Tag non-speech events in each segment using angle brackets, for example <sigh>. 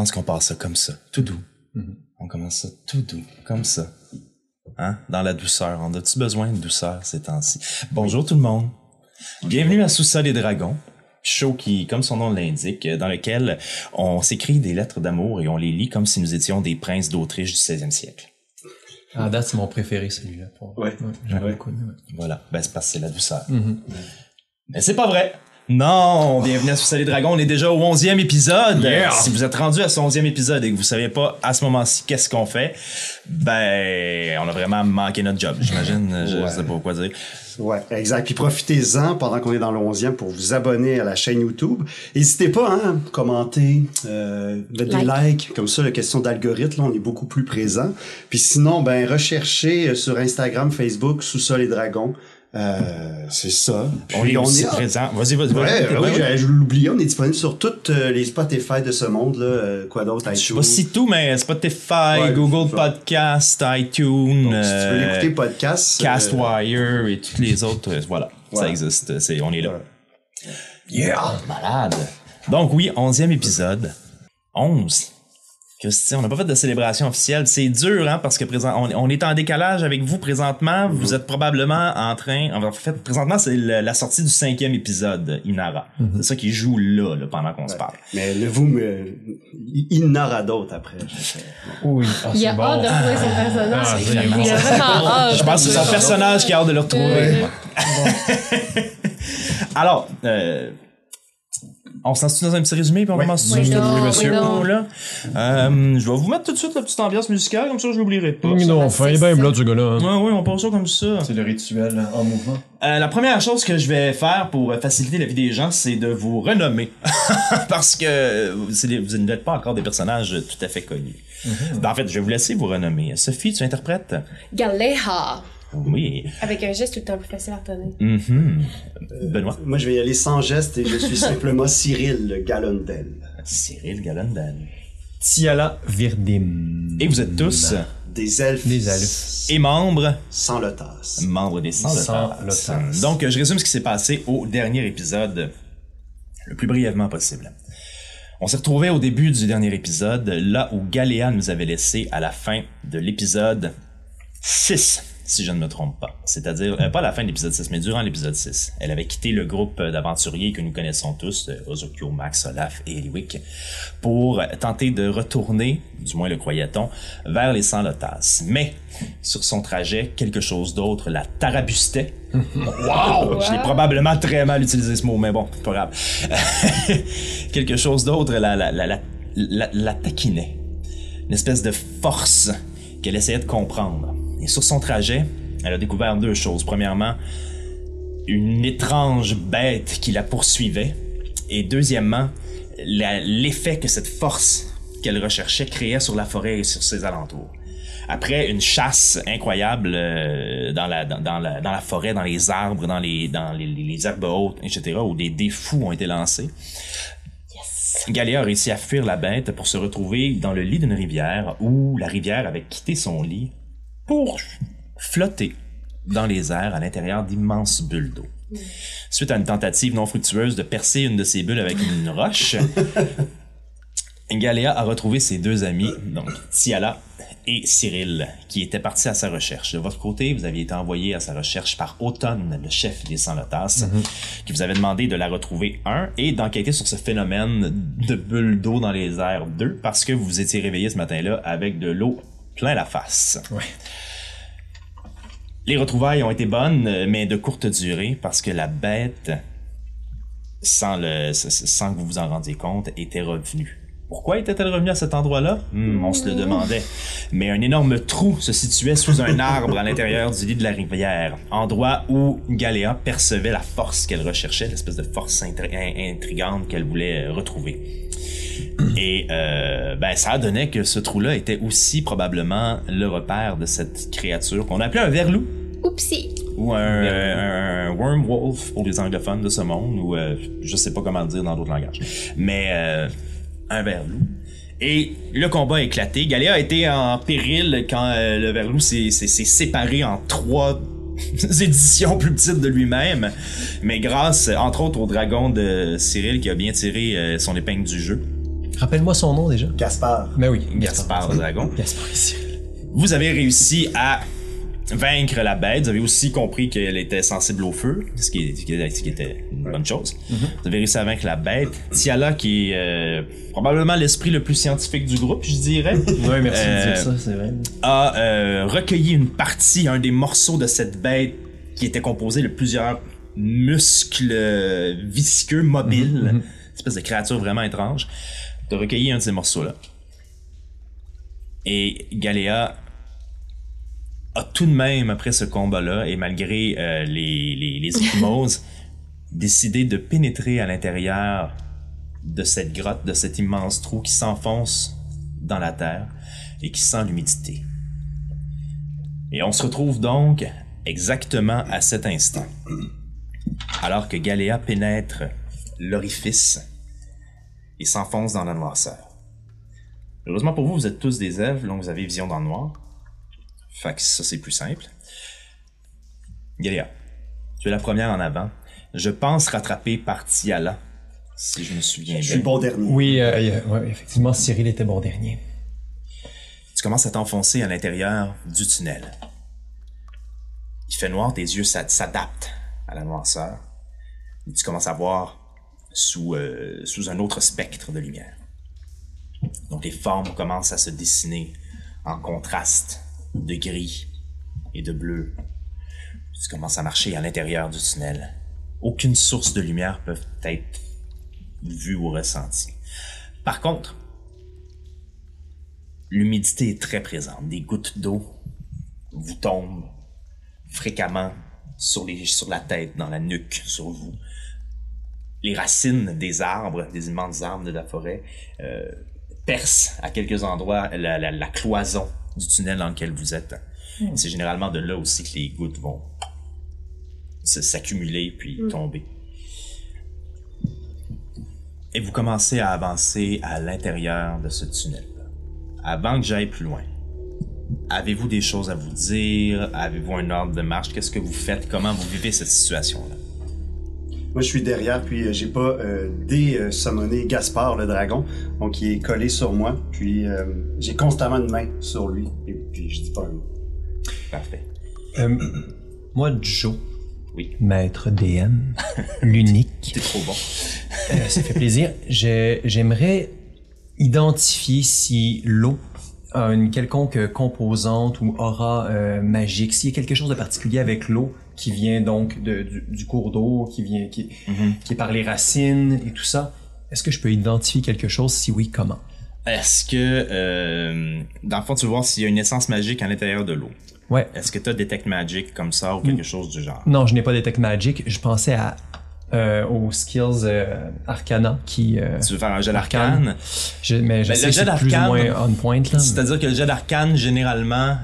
Pense qu'on passe ça comme ça, tout doux. On commence ça tout doux, comme ça. Hein? Dans la douceur. On a-tu besoin de douceur ces temps-ci? Bonjour tout le monde. Bienvenue à Sous-sol et Dragons. Show qui, comme son nom l'indique, dans lequel on s'écrit des lettres d'amour et on les lit comme si nous étions des princes d'Autriche du 16e siècle. À date, c'est mon préféré, celui-là. pour- Ouais. J'aime Ouais. beaucoup. ouais. Voilà. Ben, c'est parce que c'est la douceur. Mhm. Mais c'est pas vrai. Non, bienvenue à Sous les Dragons. On est déjà au 11e épisode. Yeah. Si vous êtes rendu à ce 11e épisode et que vous savez pas à ce moment-ci qu'est-ce qu'on fait, ben, on a vraiment manqué notre job. J'imagine, je Ouais. sais pas quoi dire. Ouais, exact. Puis profitez-en pendant qu'on est dans le 11e pour vous abonner à la chaîne YouTube. N'hésitez pas, hein, commenter, euh, mettre des Like. likes. Comme ça, la question d'algorithme, là, on est beaucoup plus présent. Puis sinon, ben, recherchez euh, sur Instagram, Facebook, Sous-sol et Dragons. Euh, c'est ça. On Puis est aussi ah, présent. Vas-y, vas-y. Ouais, oui, Ouais, j'ai- je l'oubliais, on est disponible sur toutes euh, les Spotify de ce monde, là. euh, quoi d'autre, Je sais iTunes. pas si tout, mais Spotify, Ouais, Google. Podcast, iTunes, Donc, si tu veux l'écouter podcast. Castwire et toutes les <laughs> autres, voilà, ça existe. C'est, on est là. Ouais. Yeah! Malade! Donc oui, onzième épisode. 11. Christian, on n'a pas fait de célébration officielle. C'est dur, hein, parce que présent, on, on est en décalage avec vous présentement. Vous êtes probablement en train. En fait, présentement, c'est le- la sortie du cinquième épisode, Inara. C'est ça qui joue là, là, pendant qu'on se parle. Mais le vous, me... il n'aura d'autres après. Oui. Ah, Il c'est a bon. hâte de retrouver son personnage. Ah, il vraiment hâte. Je pense que c'est son personnage qui a hâte de le retrouver. Euh, <laughs> Alors, euh, on se lance dans un petit résumé puis on commence Oui, monsieur. là. Euh, je vais vous mettre tout de suite la petite ambiance musicale, comme ça je l'oublierai pas. Oui, non, enfin, il est bien blanc, ce gars-là. hein. Ouais, ouais, on passe ça comme ça. C'est le rituel en mouvement. Euh, la première chose que je vais faire pour euh, faciliter la vie des gens, c'est de vous renommer. <laughs> Parce que vous n'êtes pas encore des personnages tout à fait connus. Ben, en fait, je vais vous laisser vous renommer. Sophie, tu interprètes? Galéha. Oui. Avec un geste tout le temps plus facile à retenir. Mhm. Benoît? Moi, je vais y aller sans geste et je suis <laughs> simplement Cyril Galondel. Cyril Galondel. Tiala Virdim. Et vous êtes tous Des elfes. Des elfes. et membres Sans le tasse. membres des Sans Sans Lotas. Lotas. Donc, je résume ce qui s'est passé au dernier épisode le plus brièvement possible. On s'est retrouvé au début du dernier épisode, là où Galéa nous avait laissé à la fin de l'épisode 6, si je ne me trompe pas. C'est-à-dire, euh, pas à la fin de l'épisode 6, mais durant l'épisode 6. Elle avait quitté le groupe euh, d'aventuriers que nous connaissons tous, euh, Ozokyo, Max, Olaf et Eliwick, pour tenter de retourner, du moins le croyait-on, vers les Sans-Lotas. Mais, sur son trajet, quelque chose d'autre la tarabustait. <laughs> wow! Je l'ai probablement très mal utilisé ce mot, mais bon, pas grave. <laughs> quelque chose d'autre la, la, la, la, la, la taquinait. Une espèce de force qu'elle essayait de comprendre. Et sur son trajet, elle a découvert deux choses. Premièrement, une étrange bête qui la poursuivait. Et deuxièmement, l'effet que cette force qu'elle recherchait créait sur la forêt et sur ses alentours. Après une chasse incroyable euh, dans, la, dans, dans la, dans la forêt, dans les arbres, dans les, dans les, les- les herbes hautes, etc., où des défous ont été lancés, Galéa a réussi à fuir la bête pour se retrouver dans le lit d'une rivière où la rivière avait quitté son lit pour flotter dans les airs à l'intérieur d'immenses bulles d'eau. Suite à une tentative non fructueuse de percer une de ces bulles avec une roche, <laughs> Galéa a retrouvé ses deux amis, donc Tiala et Cyril, qui étaient partis à sa recherche. De votre côté, vous aviez été envoyé à sa recherche par Automne, le chef des Sans-Lotas, qui vous avait demandé de la retrouver, un, et d'enquêter sur ce phénomène de bulles d'eau dans les airs, deux, parce que vous vous étiez réveillé ce matin-là avec de l'eau plein la face. Ouais. Les retrouvailles ont été bonnes, mais de courte durée, parce que la bête, sans, le, sans que vous vous en rendiez compte, était revenue. Pourquoi était-elle revenue à cet endroit-là? Hmm, On se le demandait. Mais un énorme trou se situait sous un arbre à l'intérieur du lit de la rivière, endroit où Galéa percevait la force qu'elle recherchait, l'espèce de force intri- in- intrigante qu'elle voulait euh, retrouver. Et euh, ben, ça donnait que ce trou-là était aussi probablement le repère de cette créature qu'on appelait un verlou Oupsie. ou un, un wormwolf pour les anglophones de ce monde, ou euh, je sais pas comment le dire dans d'autres langages. Mais euh, un verlou. Et le combat a éclaté. Galéa a été en péril quand euh, le verlou s'est séparé en trois <laughs> éditions plus petites de lui-même. Mais grâce, entre autres, au dragon de Cyril qui a bien tiré euh, son épingle du jeu. Rappelle-moi son nom déjà. Gaspard. Ben oui, Gaspard le dragon. Gaspard Cyril. Vous avez réussi à vaincre la bête. Vous avez aussi compris qu'elle était sensible au feu, ce qui, ce était une bonne chose. Vous avez réussi à vaincre la bête. Tiala, qui est euh, probablement l'esprit le plus scientifique du groupe, je dirais, <laughs> Ouais, merci Euh, de dire ça, c'est vrai. a euh, recueilli une partie, un des morceaux de cette bête qui était composé de plusieurs muscles euh, visqueux, mobiles, une espèce de créature vraiment étrange. De recueilli un de ces morceaux-là. Et Galéa a tout de même, après ce combat-là, et malgré euh, les, les, <laughs> décidé de pénétrer à l'intérieur de cette grotte, de cet immense trou qui s'enfonce dans la terre et qui sent l'humidité. Et on se retrouve donc exactement à cet instant, <clears throat> alors que Galéa pénètre l'orifice et s'enfonce dans la noirceur. Heureusement pour vous, vous êtes tous des elfes, donc vous avez vision dans le noir. Fait que ça, c'est plus simple. Galéa, tu es la première en avant. Je pense rattrapée par Tiala, si je me souviens Je bien. suis le bon dernier. Oui, euh, ouais, effectivement, Cyril était bon dernier. Tu commences à t'enfoncer à l'intérieur du tunnel. Il fait noir, tes yeux s'a- s'adaptent à la noirceur. Et tu commences à voir sous, euh, sous un autre spectre de lumière. Donc les formes commencent à se dessiner en contraste de gris et de bleu. Tu commences à marcher à l'intérieur du tunnel. Aucune source de lumière peut être vue ou ressentie. Par contre, L'humidité est très présente. Des gouttes d'eau vous tombent fréquemment sur, les, sur la tête, dans la nuque, sur vous. Les racines des arbres, des immenses arbres de la forêt, euh, percent à quelques endroits la, la- la cloison du tunnel dans lequel vous êtes. C'est généralement de là aussi que les gouttes vont s'accumuler puis tomber. Et vous commencez à avancer à l'intérieur de ce tunnel. Avant que j'aille plus loin, avez-vous des choses à vous dire? Avez-vous un ordre de marche? Qu'est-ce que vous faites? Comment vous vivez cette situation-là? Moi, je suis derrière, puis euh, j'ai pas euh, désummoné Gaspard, le dragon, donc il est collé sur moi, puis euh, j'ai constamment une main sur lui, et puis je dis pas un mot. Parfait. Euh, moi, Joe, Oui. maître DM, <laughs> l'unique, C'est trop bon. euh, ça fait plaisir. J'ai- J'aimerais identifier si l'eau a une quelconque composante ou aura euh, magique, s'il y a quelque chose de particulier avec l'eau qui vient donc de- du, du cours d'eau, qui vient qui, Mhm. qui est par les racines et tout ça. Est-ce que je peux identifier quelque chose? Si oui, comment? Est-ce que, euh, dans le fond, tu veux voir s'il y a une essence magique à l'intérieur de l'eau? Ouais. Est-ce que tu as Detect Magic comme ça ou quelque chose du genre? Non, je n'ai pas Detect Magic. Je pensais à euh, aux skills euh, Arcana qui. euh, Tu veux faire un jet Arcane. d'arcane? je- mais je Ben, sais le jet c'est plus ou d'arcane, moins on point là. C'est-à-dire que le jet d'arcane, généralement...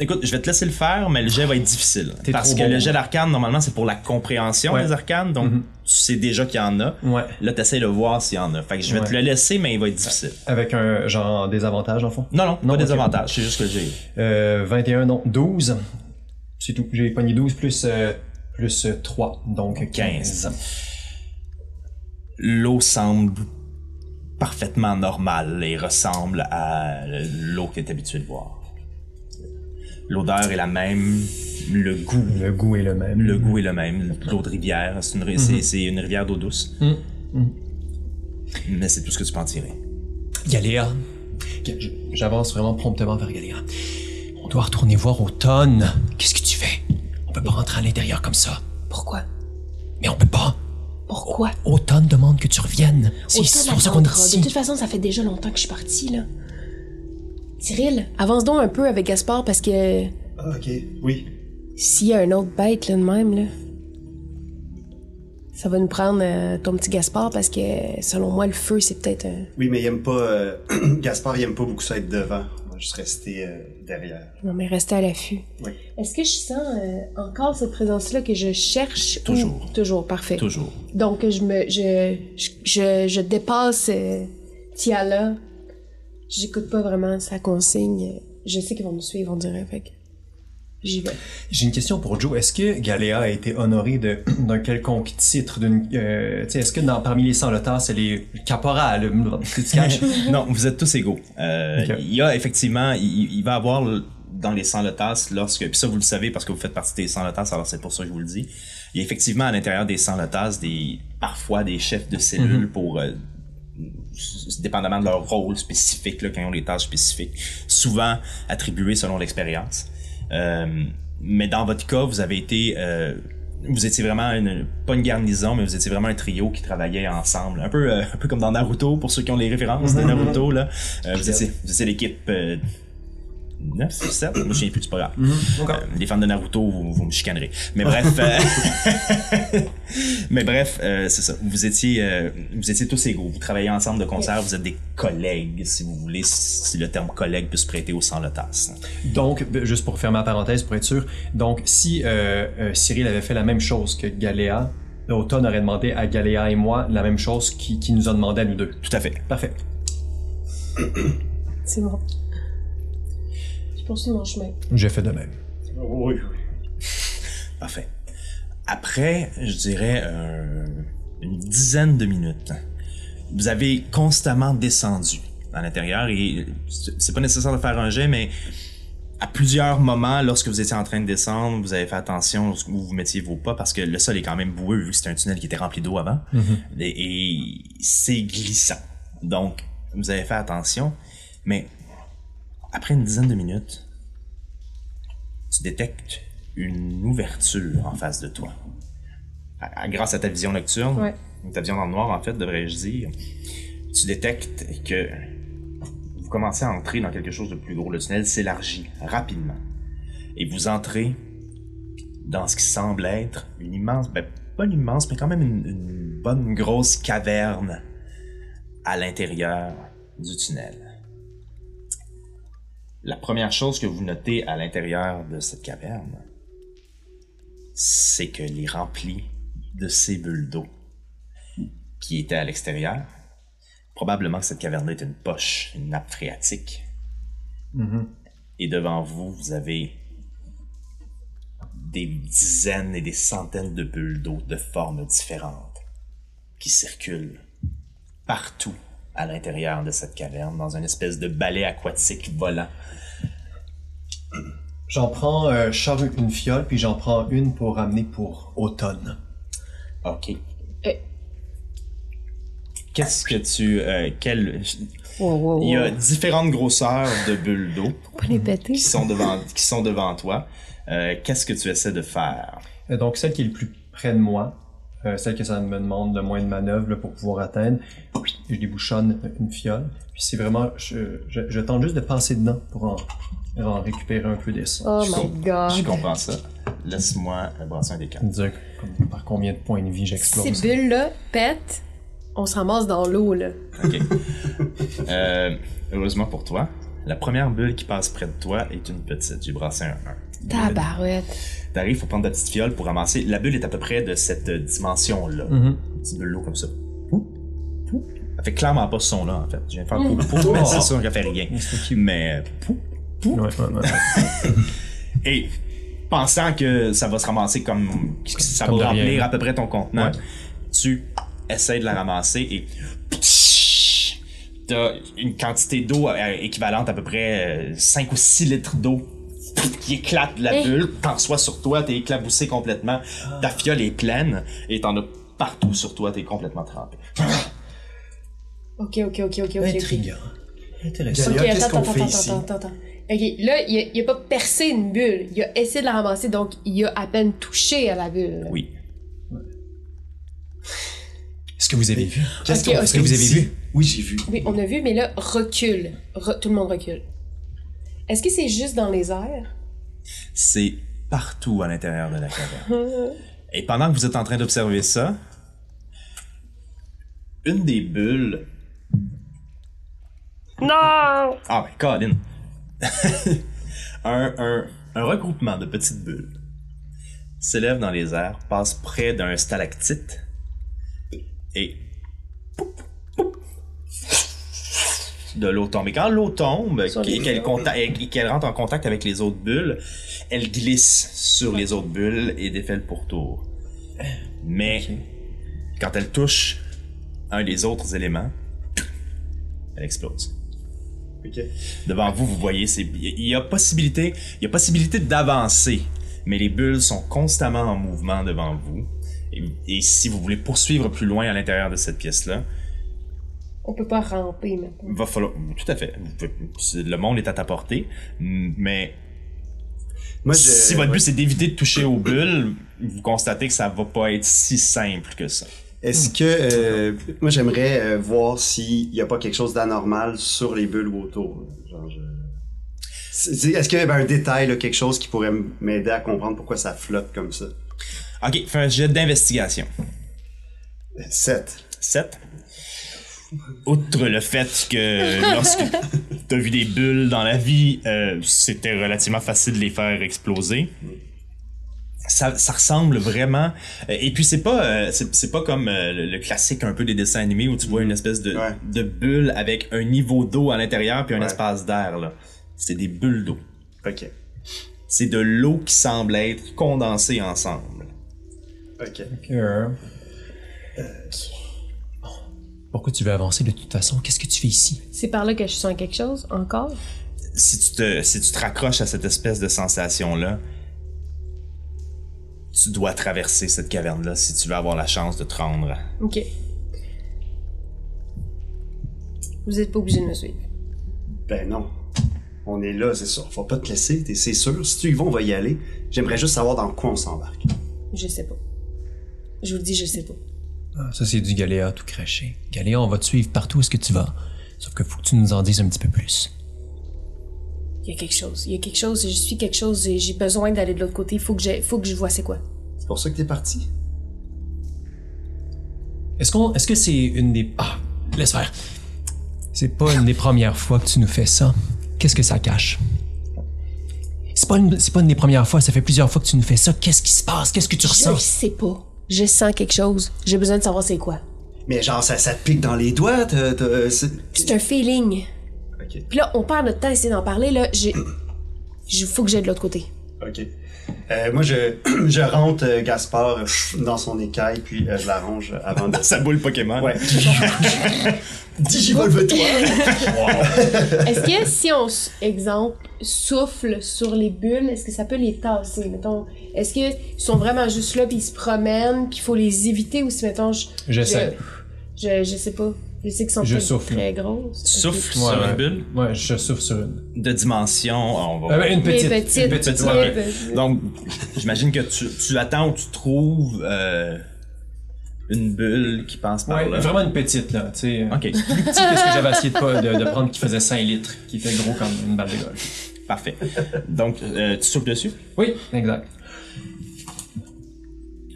euh, écoute, je vais te laisser le faire, mais le jet va être difficile. T'es Parce trop que bon. le jet d'arcane, normalement, c'est pour la compréhension Ouais. des arcanes, donc Mhm. tu sais déjà qu'il y en a. Ouais. Là, t'essaies de voir s'il y en a. Fait que je vais te Ouais. le laisser, mais il va être difficile. Avec un genre désavantage en fond? Non, non, Non, pas des avantages, c'est juste que j'ai... Euh, 21, non, 12. C'est tout. J'ai pogné 12 plus, euh, plus euh, 3, donc 15. L'eau semble parfaitement normale et ressemble à l'eau que tu es habitué de voir. L'odeur est la même, le goût, Le goût est le même. le goût est le même. L'eau de rivière, c'est une, ri- c'est- c'est une rivière d'eau douce. Mhm. Mhm. Mais c'est tout ce que tu peux en tirer. Galéa. J- J'avance vraiment promptement vers Galéa. On doit retourner voir Automne. Qu'est-ce que tu fais? On peut pas rentrer à l'intérieur comme ça. Pourquoi? Mais on peut pas. Pourquoi? Automne demande que tu reviennes. C'est Autant c'est pour ça qu'on est ici. De toute façon, ça fait déjà longtemps que je suis partie, là. Cyril, avance donc un peu avec Gaspard parce que Ah, ok, oui. s'il y a un autre bête là de même, là, ça va nous prendre euh, ton petit Gaspard parce que selon moi, le feu, c'est peut-être. Oui, mais il aime pas... euh, <clears throat> Gaspard, il aime pas beaucoup ça être devant. On va juste rester euh, derrière. Non, mais rester à l'affût. Oui. Est-ce que je sens encore cette présence-là que je cherche? ou- Toujours. Toujours, parfait. Toujours. Donc, je me. Je, je, je, je dépasse Tiala. J'écoute pas vraiment sa consigne. Je sais qu'ils vont nous suivre, on dirait. Fait que J'y vais. J'ai une question pour Joe. Est-ce que Galéa a été honorée de- <clears throat> d'un quelconque titre d'une, euh, tu sais, est-ce que dans, parmi les 100 lotas, c'est les caporales, tu te caches? <laughs> non, vous êtes tous égaux. Euh. Il y a effectivement, il, il va avoir dans les 100 lotas, lorsque, puis ça vous le savez parce que vous faites partie des 100 lotas, alors c'est pour ça que je vous le dis. Il y a effectivement à l'intérieur des 100 lotas des, parfois des chefs de cellules pour, euh, dépendamment de leur rôle spécifique, là, quand ils ont des tâches spécifiques, souvent attribuées selon l'expérience. Euh, mais dans votre cas, vous avez été, euh, vous étiez vraiment une, pas une garnison, mais vous étiez vraiment un trio qui travaillait ensemble, un peu, euh, un peu comme dans Naruto pour ceux qui ont les références de Naruto là. Vous étiez, vous étiez l'équipe 9 ou 7, je me souviens plus, c'est pas grave. Euh, les fans de Naruto, vous, vous me chicanerez. Mais bref, euh, <laughs> mais bref, euh, c'est ça. Vous étiez, euh, vous étiez tous égaux. Vous travaillez ensemble de concert. Vous êtes des collègues, si vous voulez, si le terme collègue peut se prêter au sans le tasse. Donc, juste pour fermer ma parenthèse, pour être sûr, donc si euh, euh, Cyril avait fait la même chose que Galéa, Automne aurait demandé à Galéa et moi la même chose qui, qui nous a demandé à nous deux. Tout à fait. Parfait. C'est bon. Je poursuis mon chemin? J'ai fait de même. Oui, oui. <laughs> Parfait. Après, je dirais euh, une dizaine de minutes, vous avez constamment descendu à l'intérieur et c'est pas nécessaire de faire un jet, mais à plusieurs moments, lorsque vous étiez en train de descendre, vous avez fait attention où vous mettiez vos pas parce que le sol est quand même boueux vu que c'était un tunnel qui était rempli d'eau avant et, et c'est glissant. Donc, vous avez fait attention, mais après une dizaine de minutes, tu détectes une ouverture en face de toi. À- à- grâce à ta vision nocturne, Ouais. ta vision dans le noir en fait, devrais-je dire, tu détectes que vous commencez à entrer dans quelque chose de plus gros. Le tunnel s'élargit rapidement. Et vous entrez dans ce qui semble être une immense, ben pas une immense, mais quand même une, une bonne grosse caverne à l'intérieur du tunnel. La première chose que vous notez à l'intérieur de cette caverne, c'est qu'elle est remplie de ces bulles d'eau qui étaient à l'extérieur. Probablement que cette caverne est une poche, une nappe phréatique. Et devant vous, vous avez des dizaines et des centaines de bulles d'eau de formes différentes qui circulent partout à l'intérieur de cette caverne dans une espèce de balai aquatique volant. J'en prends, euh, je sors une fiole, puis j'en prends une pour ramener pour Automne. Ok. Eh. Qu'est-ce que tu... euh, quel... Wow, wow, wow. Il y a différentes grosseurs de bulles d'eau qui sont devant, qui sont devant toi. Euh, Qu'est-ce que tu essaies de faire? Euh, Donc, celle qui est le plus près de moi, euh, celle que ça me demande le moins de manœuvre là, pour pouvoir atteindre, je débouchonne une fiole. Puis c'est vraiment, je, je, je tente juste de passer dedans pour en, en récupérer un peu d'essence. Oh Je my god. Je comprends ça. Laisse-moi euh, brasser un des quatre. Dire comme- par combien de points de vie j'explose. Ces bulles-là pètent, on se ramasse dans l'eau, là. Ok. <laughs> Euh, heureusement pour toi, la première bulle qui passe près de toi est une petite. J'ai brassé un 1. Tabarouette. T'arrives, faut prendre ta petite fiole pour ramasser. La bulle est à peu près de cette euh, dimension-là. Mhm. Une petite bulle d'eau comme ça. Pou, pou. Elle fait clairement pas ce son-là, en fait. Je viens de faire pou, pou, mais c'est sûr qu'elle fait rien. Mais, euh, pou. Ouais, ouais, ouais. <laughs> Et, pensant que ça va se ramasser comme, ça Comme va rien. remplir à peu près ton contenant, Ouais. tu essaies de la ramasser et t'as une quantité d'eau euh, équivalente à peu près 5 ou 6 litres d'eau qui éclate de la Hey. bulle, t'en reçois sur toi, t'es éclaboussé complètement, ta fiole est pleine et t'en as partout sur toi, t'es complètement trempé. Ok, ok, ok, ok, ok. Intriguant. Intéressant. Ok, attends, qu'on attends, fait attends, ici? attends, attends, attends. Ok, là, il a, il a pas percé une bulle. Il a essayé de la ramasser, donc il a à peine touché à la bulle. Oui. Est-ce que vous avez vu? Qu'est-ce que vous avez vu? Oui, j'ai vu. Oui, on a vu, mais là, recule. Re- tout le monde recule. Est-ce que c'est juste dans les airs? C'est partout à l'intérieur de la caverne. <laughs> Et pendant que vous êtes en train d'observer ça, une des bulles. Non! Ah ben, Colin! <laughs> un, un, un regroupement de petites bulles s'élève dans les airs, passe près d'un stalactite et de l'eau tombe. Et quand l'eau tombe et qu'elle rentre en contact avec les autres bulles, elle glisse sur les autres bulles et défait le pourtour. Mais quand elle touche un des autres éléments, elle explose. Devant vous, vous voyez, il y a possibilité, il y a possibilité d'avancer, mais les bulles sont constamment en mouvement devant vous. Et, et si vous voulez poursuivre plus loin à l'intérieur de cette pièce-là, On peut pas ramper maintenant. va falloir tout à fait. le monde est à ta portée, mais Moi, je, si votre ouais. but c'est d'éviter de toucher aux bulles, vous constatez que ça va pas être si simple que ça. Est-ce que euh, moi j'aimerais euh, voir s'il y a pas quelque chose d'anormal sur les bulles ou autour. Genre, je... Est-ce qu'il y avait un détail, là, quelque chose qui pourrait m'aider à comprendre pourquoi ça flotte comme ça? Ok, fais un jet d'investigation. 7. 7. Outre le fait que lorsque t'as vu des bulles dans la vie, euh, c'était relativement facile de les faire exploser. Ça, ça ressemble vraiment. euh, et puis c'est pas euh, c'est pas comme euh, le, le classique un peu des dessins animés où tu vois une espèce de, Ouais. de bulle avec un niveau d'eau à l'intérieur puis un Ouais. espace d'air là. C'est des bulles d'eau. Ok. C'est de l'eau qui semble être condensée ensemble. Ok. Euh, Pourquoi tu veux avancer de toute façon? Qu'est-ce que tu fais ici? C'est par là que je sens quelque chose, encore? si tu te si tu te raccroches à cette espèce de sensation là tu dois traverser cette caverne là si tu veux avoir la chance de te rendre Ok. Vous êtes pas obligé de me suivre. Ben non. On est là, c'est sûr. Faut pas te laisser, t'es- c'est sûr. Si tu y vas, on va y aller. J'aimerais juste savoir dans quoi on s'embarque. Je sais pas. Je vous le dis, je sais pas. Ah, ça, c'est du Galéa tout craché. Galéa, on va te suivre partout où est-ce que tu vas. Sauf que faut que tu nous en dises un petit peu plus. Il y a quelque chose. Il y a quelque chose. Je suis quelque chose. et J'ai besoin d'aller de l'autre côté. Faut que, j'ai- faut que je vois c'est quoi. C'est pour ça que t'es parti. Est-ce qu'on, est-ce que c'est une des... Ah, laisse faire. C'est pas une des premières fois que tu nous fais ça. Qu'est-ce que ça cache? C'est pas, une, c'est pas une des premières fois, ça fait plusieurs fois que tu nous fais ça. Qu'est-ce qui se passe? Qu'est-ce que tu Je ressens? sais pas. Je sens quelque chose. J'ai besoin de savoir c'est quoi. Mais genre, ça, ça te pique dans les doigts, c'est- un feeling. Ok. Puis là, on perd notre temps à essayer d'en parler. Là, j'ai. <clears throat> Je faut que j'aille de l'autre côté. Ok. Euh, moi, je, <clears throat> je rentre euh, Gaspard euh, dans son écaille, puis euh, je la range avant de... <laughs> ça boule Pokémon Ouais. <laughs> Digivolve-toi! Est-ce que si on, s- exemple, souffle sur les bulles, est-ce que ça peut les tasser, mettons? Est-ce qu'ils sont vraiment juste là puis ils se promènent puis il faut les éviter ou si, mettons, je... J'essaie. Je, je, je sais pas. Je sont souffle. très grosses. souffle sur une bulle? Ouais, je souffle sur une. de dimension on va Euh, une Mais petite. petites, Une petite, ouais. petites. donc j'imagine que tu, tu attends où tu trouves euh, une bulle qui passe par Ouais, là vraiment une petite, là, tu sais. ok Plus petit que ce que j'avais essayé de, pas- de, de prendre qui faisait 5 litres, qui était gros comme une balle de golf. parfait donc euh, tu souffles dessus? Oui, exact.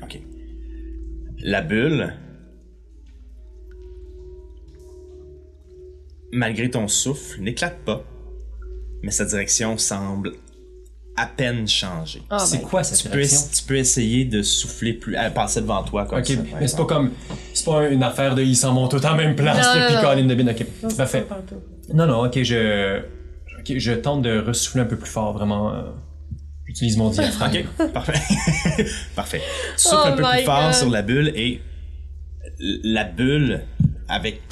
ok la bulle malgré ton souffle n'éclate pas mais sa direction semble à peine changer Ah, c'est ben, quoi cette tu peux, tu peux essayer de souffler plus, à passer devant toi comme Ok, ça. mais c'est pas comme. C'est pas une affaire de ils s'en vont tout en même place, Non, puis. Colin de bin. Ok, Non, parfait. Non, non, ok, je. Ok, je tente de ressouffler un peu plus fort, vraiment. euh, J'utilise mon diaphragme. Ok, <laughs> parfait. <laughs> parfait. Tu souffles Oh un peu plus fort sur la bulle et la bulle avec.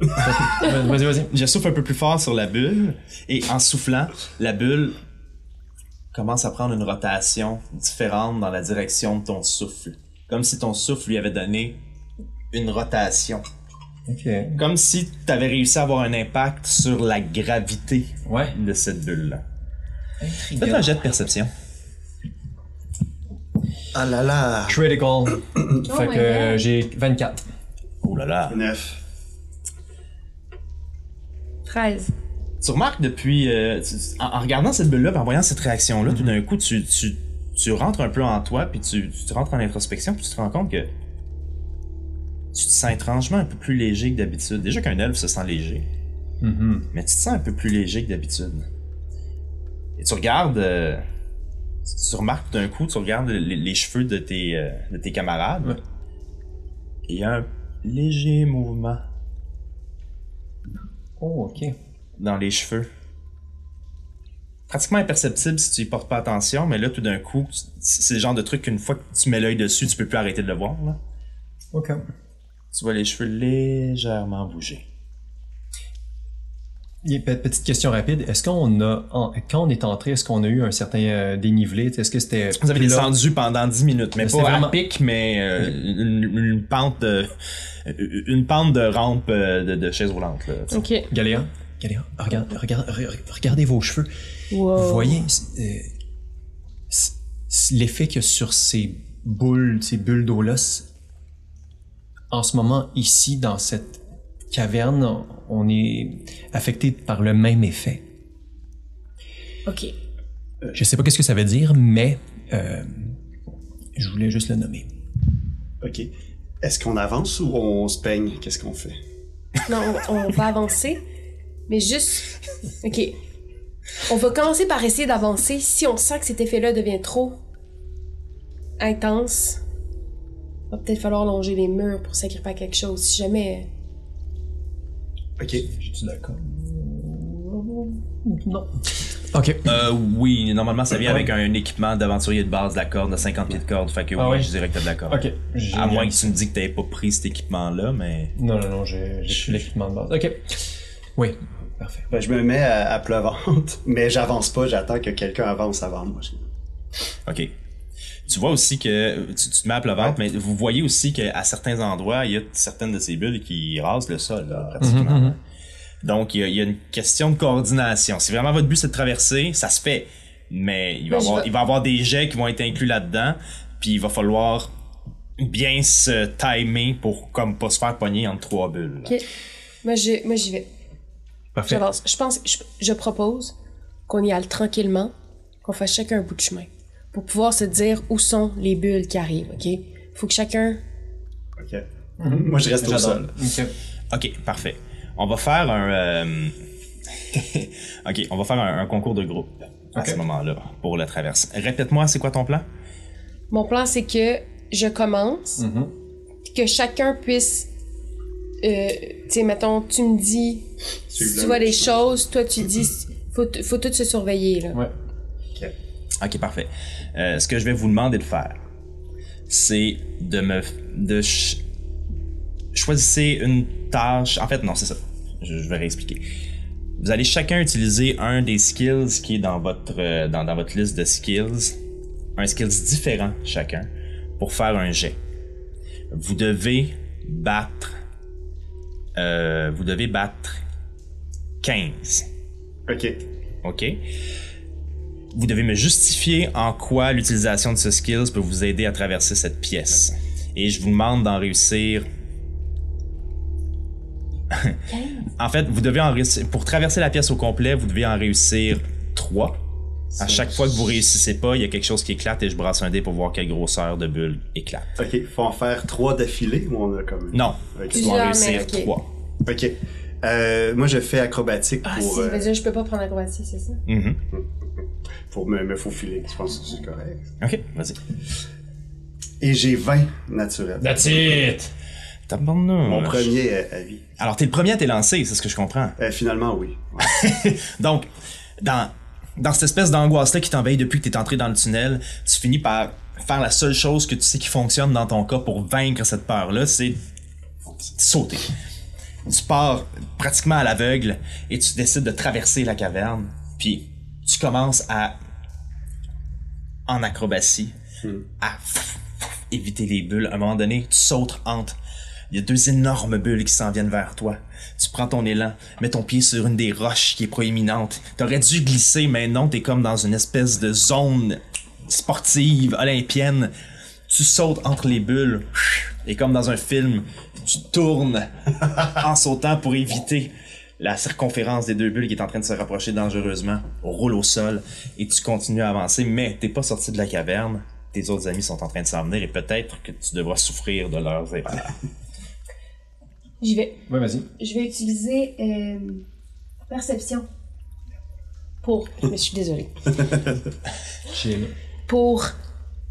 Vas-y, vas-y. Je souffle un peu plus fort sur la bulle et en soufflant, la bulle commence à prendre une rotation différente dans la direction de ton souffle. Comme si ton souffle lui avait donné une rotation. Ok. Comme si tu avais réussi à avoir un impact sur la gravité Ouais. de cette bulle-là. Faites un jet de perception. Ah là là! Critical. <coughs> fait my que j'ai 24. Oh là là. 9. 13. Tu remarques depuis. euh, tu- en, en regardant cette bulle-là, en voyant cette réaction-là, tout d'un coup, tu, tu, tu rentres un peu en toi, puis tu, rentres en introspection, puis tu te rends compte que. Tu te sens étrangement un peu plus léger que d'habitude. Déjà qu'un elfe se sent léger, Mhm. mais tu te sens un peu plus léger que d'habitude. Et tu regardes. euh, tu remarques tout d'un coup, tu regardes les, les cheveux de tes, euh, de tes camarades. Ouais. Et il y a un léger mouvement Oh, ok. dans les cheveux. Pratiquement imperceptible si tu y portes pas attention, mais là, tout d'un coup, c'est le genre de truc qu'une fois que tu mets l'œil dessus, tu peux plus arrêter de le voir. Là. Ok. Tu vois les cheveux légèrement bouger. Et pe- petite question rapide. Est-ce qu'on a, en- quand on est entré, est-ce qu'on a eu un certain euh, dénivelé? Est-ce que c'était. Vous avez descendu pendant 10 minutes, mais Mais pas à vraiment- pic, mais euh, une, une pente de une pente de rampe euh, de, de chaise roulante. Là. Ok. Galéa, Galéa, regarde, regarde, re- regardez vos cheveux. Wow. Vous voyez euh, l'effet qu'il y a sur ces boules, ces bulles d'eau-là. En ce moment, ici, dans cette caverne, on est affecté par le même effet. Ok. Je sais pas qu'est-ce que ça veut dire, mais euh, je voulais juste le nommer. Ok. Est-ce qu'on avance ou on se peigne? Qu'est-ce qu'on fait? Non, on, on va avancer, mais juste. Ok. On va commencer par essayer d'avancer. Si on sent que cet effet-là devient trop intense, va peut-être falloir longer les murs pour s'agripper à quelque chose. Si jamais. Ok. Je d'accord? Non. Ok. Euh, oui, normalement, ça vient avec un équipement d'aventurier de base de la corde, de 50 pieds de corde. Fait que Ah oui, ouais? je dirais que t'as de la corde. Ok. À moins que tu me dis que t'avais pas pris cet équipement-là, mais. Non, non, non, j'ai j'ai l'équipement de base. Ok. Oui. Parfait. Ben, je me mets à, à pleuvante, <laughs> mais j'avance pas, j'attends que quelqu'un avance avant moi. OK. Tu vois aussi que tu, tu te mets à pleuvante, mais vous voyez aussi qu'à certains endroits, il y a certaines de ces bulles qui rasent le sol, là, pratiquement. Mhm, Donc, il y, a, il y a une question de coordination. Si vraiment votre but c'est de traverser, ça se fait. Mais il va, Mais je avoir, vais- il va y avoir des jets qui vont être inclus là-dedans, puis il va falloir bien se timer pour comme pas se faire pogner entre trois bulles. là. Ok. Moi, je- moi, j'y vais. Parfait. Je pense, je, je propose qu'on y aille tranquillement, qu'on fasse chacun un bout de chemin. Pour pouvoir se dire où sont les bulles qui arrivent, ok? Faut que chacun. Ok. <laughs> Moi, je reste au sol. Ok. OK, parfait. On va faire un... euh, <laughs> OK, on va faire un, un concours de groupe à Ok. ce moment-là pour la traverse. Répète-moi, c'est quoi ton plan? Mon plan, c'est que je commence, puis que chacun puisse. Euh, tu sais, mettons, tu me dis. Si tu vois des choses, toi, tu dis. Faut, faut tout se surveiller, là. Ouais. OK, parfait. Euh, ce que je vais vous demander de faire, c'est de me... de ch- choisissez une tâche... En fait, non, c'est ça. Je, je vais réexpliquer. Vous allez chacun utiliser un des skills qui est dans votre, euh, dans, dans votre liste de skills. Un skills différent chacun pour faire un jet. Vous devez battre... euh, vous devez battre 15. Ok. OK? Vous devez me justifier en quoi l'utilisation de ce skills peut vous aider à traverser cette pièce. Et je vous demande d'en réussir. <laughs> en fait, vous devez en réussir. Pour traverser la pièce au complet, vous devez en réussir 3. À chaque fois que vous réussissez pas, il y a quelque chose qui éclate et je brasse un dé pour voir quelle grosseur de bulle éclate. Ok. Faut en faire trois d'affilée ou on a comme. Non, Ok. tu dois en réussir ok. 3. Ok. Euh, moi, je fais acrobatique Ah, pour, si, euh, veut dire, je peux pas prendre acrobatie, c'est ça? pour me, me faufiler. Je pense que c'est correct. Ok, vas-y. Et j'ai 20 naturels. That's it! Mon premier euh, avis. Alors, t'es le premier à t'élancer, c'est ce que je comprends. Euh, finalement, oui. <laughs> Donc, dans, dans cette espèce d'angoisse-là qui t'envahit depuis que t'es entré dans le tunnel, tu finis par faire la seule chose que tu sais qui fonctionne dans ton cas pour vaincre cette peur-là, c'est sauter. Tu pars pratiquement à l'aveugle et tu décides de traverser la caverne, puis tu commences à, en acrobatie, à éviter les bulles. À un moment donné, tu sautes entre. Il y a deux énormes bulles qui s'en viennent vers toi. Tu prends ton élan, mets ton pied sur une des roches qui est proéminente. T'aurais dû glisser, mais non, t'es comme dans une espèce de zone sportive, olympienne. Tu sautes entre les bulles, et comme dans un film, tu tournes en sautant pour éviter la circonférence des deux bulles qui est en train de se rapprocher dangereusement, roule au sol, et tu continues à avancer, mais t'es pas sorti de la caverne. Tes autres amis sont en train de s'en venir et peut-être que tu devras souffrir de leurs effets. J'y vais. Ouais, vas-y. Je vais utiliser euh, perception. Pour. Je me suis désolée. <laughs> Chill. Pour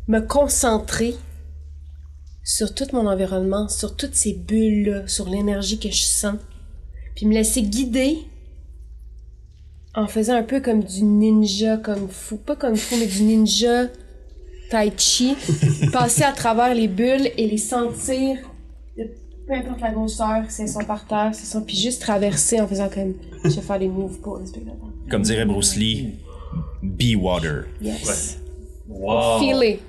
me concentrer sur tout mon environnement, sur toutes ces bulles-là, sur l'énergie que je sens. puis me laisser guider en faisant un peu comme du ninja comme fou. Pas comme fou, mais du ninja tai chi. <laughs> passer à travers les bulles et les sentir, de peu importe la grosseur, si elles sont par terre, si elles sont, puis juste traverser en faisant comme. Je vais faire des moves pour le spectateur. Comme dirait Bruce Lee, be water. Yes. Wow. Feel it.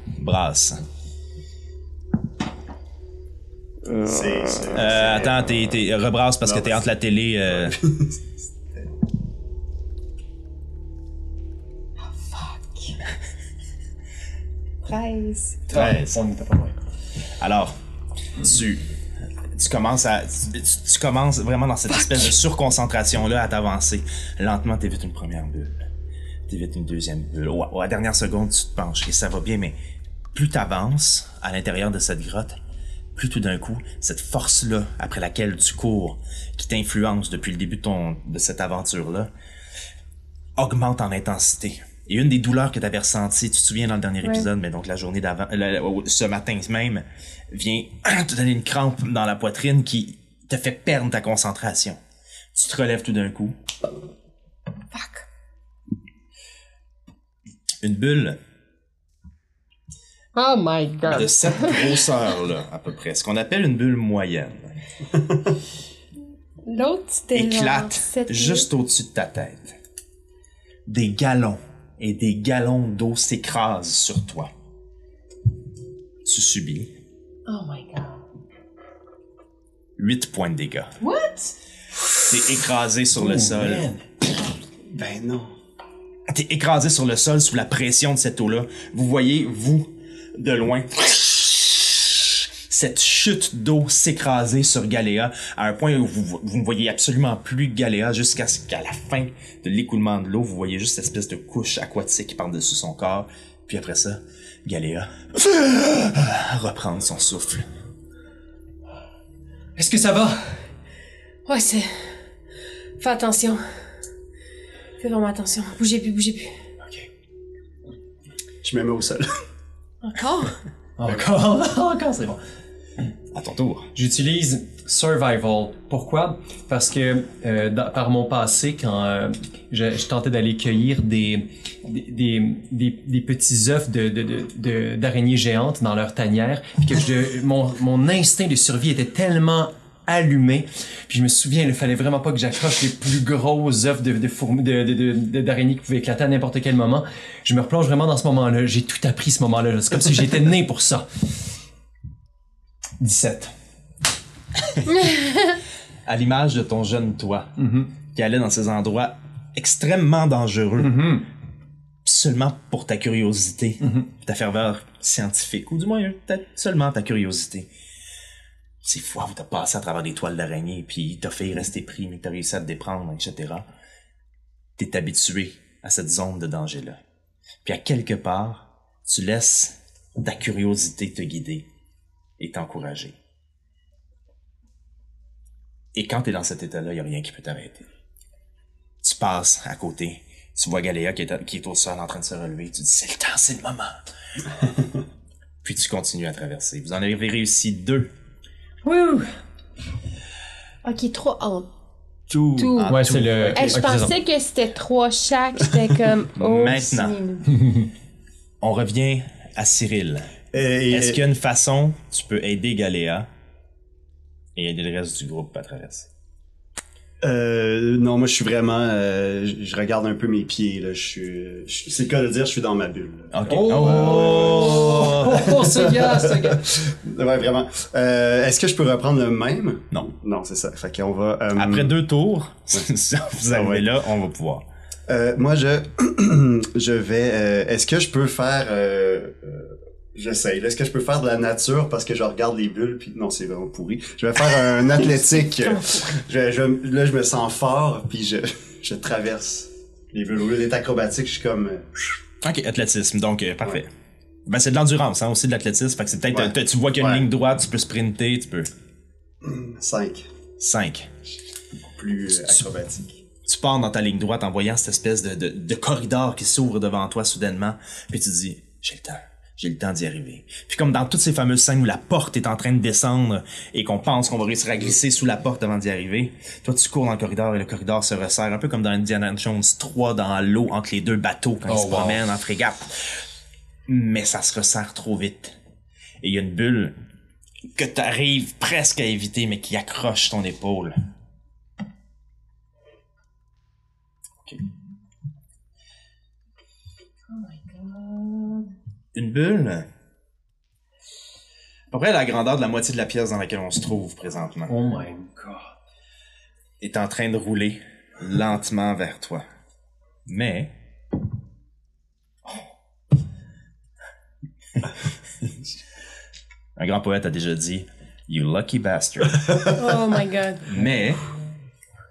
C'est. c'est- Euh, attends, t'es, t'es- rebrasse parce que t'es entre la télé. euh, <laughs> 13. Treize. On n'était pas loin. Alors, tu, tu commences à, tu, tu commences vraiment dans cette espèce de surconcentration-là à t'avancer. Lentement, t'évites une première bulle. T'évites une deuxième bulle. Au- au- à la dernière seconde, tu te penches et ça va bien, mais plus t'avances à l'intérieur de cette grotte, plus tout d'un coup, cette force-là, après laquelle tu cours, qui t'influence depuis le début de ton, de cette aventure-là, augmente en intensité. Et une des douleurs que tu avais ressenties, tu te souviens dans le dernier Ouais. épisode, mais donc la journée d'avant, ce matin même, vient <clears throat> te donner une crampe dans la poitrine qui te fait perdre ta concentration. Tu te relèves tout d'un coup. Fuck. Une bulle Oh my god. de cette grosseur-là, à peu près, ce qu'on appelle une bulle moyenne, <laughs> L'autre, c'était. éclate juste au-dessus de ta tête. Des galons et des galons d'eau s'écrasent sur toi. Tu subis. Oh my god. 8 points de dégâts. What? T'es écrasé sur le sol. Ben non. T'es écrasé sur le sol sous la pression de cette eau-là. Vous voyez, vous, de loin, cette chute d'eau s'écraser sur Galéa à un point où vous, vous ne voyez absolument plus Galéa jusqu'à ce qu'à la fin de l'écoulement de l'eau, vous voyez juste cette espèce de couche aquatique par-dessus son corps. Puis après ça, Galéa <laughs> reprendre son souffle. Est-ce que ça va? Ouais, c'est. Fais attention. Fais vraiment attention. Bougez plus, bougez plus. Je me mets au sol. <laughs> Encore? <laughs> Encore? <laughs> Encore, c'est bon. À ton tour. J'utilise Survival. Pourquoi? Parce que euh, dans- par mon passé, quand euh, je, je tentais d'aller cueillir des, des, des, des- des petits œufs de, de, de, de- d'araignées géantes dans leur tanière, puis que je, mon, mon instinct de survie était tellement allumé, puis je me souviens, il fallait vraiment pas que j'accroche les plus gros œufs de, de, d'araignées qui pouvaient éclater à n'importe quel moment. Je me replonge vraiment dans ce moment-là. J'ai tout appris ce moment-là. C'est comme si j'étais né pour ça. 17. <laughs> À l'image de ton jeune toi, qui allait dans ces endroits extrêmement dangereux, Mhm. seulement pour ta curiosité, ta ferveur scientifique, ou du moins peut-être seulement ta curiosité. Ces fois où t'as passé à travers des toiles d'araignée, puis t'as fait rester pris, mais t'as réussi à te déprendre, etc. T'es habitué à cette zone de danger-là. Puis à quelque part, tu laisses ta curiosité te guider et t'encourager. Et quand t'es dans cet état-là, y a rien qui peut t'arrêter. Tu passes à côté, tu vois Galéa qui est, qui est au sol en train de se relever, tu dis c'est le temps, c'est le moment. <laughs> Puis tu continues à traverser. Vous en avez réussi deux. Wouh! Ok, trois en Tout. Tout. en Ouais, c'est le. Hey, je c'est ça. pensais que c'était trois chaque. J'étais comme. <laughs> Oh, Maintenant. <laughs> On revient à Cyril. Et- Est-ce qu'il y a une façon tu peux aider Galéa et aider le reste du groupe à traverser? Euh, non, moi je suis vraiment, euh, je je regarde un peu mes pieds là. Je suis, je- c'est le cas de dire, je suis dans ma bulle. là. Ok. Oh! Oh! Oh, ce gars, ce gars! <laughs> Ouais, vraiment. Euh, est-ce que je peux reprendre le même? Non. Non, c'est ça. Fait qu'on va. euh, Après deux tours, <laughs> si vous arrivez ouais. là, on va pouvoir. euh, moi, je, <clears throat> je vais. euh, est-ce que je peux faire euh, euh, J'essaye. là. Est-ce que je peux faire de la nature parce que je regarde les bulles puis non c'est vraiment pourri. Je vais faire un athlétique. <laughs> je, je- là je me sens fort puis je, je traverse les bulles. Au lieu d'être acrobatique, je suis comme euh, Ok, athlétisme, donc euh, parfait. Ben, c'est de l'endurance, hein, aussi de l'athlétisme. Fait que c'est peut-être, Ouais. tu vois qu'il y a une Ouais. ligne droite, tu peux sprinter, tu peux. <clears throat> 5. 5. Plus euh, acrobatique. Tu pars dans ta ligne droite en voyant cette espèce de, de, de corridor qui s'ouvre devant toi soudainement, puis tu te dis, j'ai le temps, J'ai le temps d'y arriver. Puis comme dans toutes ces fameuses scènes où la porte est en train de descendre et qu'on pense qu'on va réussir à glisser sous la porte avant d'y arriver, toi tu cours dans le corridor et le corridor se resserre, un peu comme dans Indiana Jones 3 dans l'eau entre les deux bateaux quand ils Oh, se wow. promènent en frégate. Mais ça se resserre trop vite. Et il y a une bulle que t'arrives presque à éviter mais qui accroche ton épaule. Ok. Oh my god. Une bulle. À peu près la grandeur de la moitié de la pièce dans laquelle on se trouve présentement. Oh my god. Est en train de rouler lentement vers toi. Mais. <laughs> Un grand poète a déjà dit You lucky bastard. Oh my god. Mais,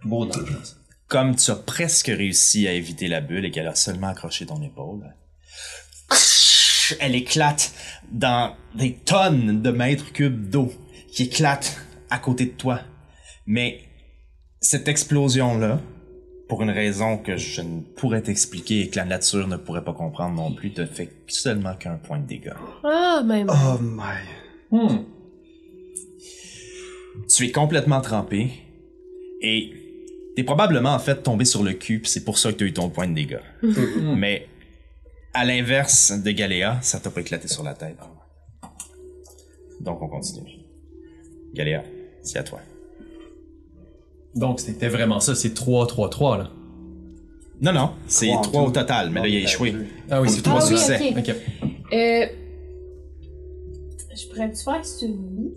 Beau comme tu as presque réussi à éviter la bulle et qu'elle a seulement accroché ton épaule, elle éclate dans des tonnes de mètres cubes d'eau qui éclatent à côté de toi. Mais cette explosion-là, pour une raison que je ne pourrais t'expliquer et que la nature ne pourrait pas comprendre non plus, te fait seulement qu'un point de dégâts. Ah, même. Oh my. Hmm. Tu es complètement trempé et t'es probablement en fait tombé sur le cul, c'est pour ça que t'as eu ton point de dégâts. Mais à l'inverse de Galéa, ça t'a pas éclaté sur la tête. Donc on continue. Galéa, c'est à toi. Donc c'était vraiment ça, c'est 3-3-3 là. Non, non, c'est Trois en 3 au total, mais là il a échoué. Ah oui, c'est Trois Ah oui, succès. ok. Ok. Euh. Je pourrais-tu faire survie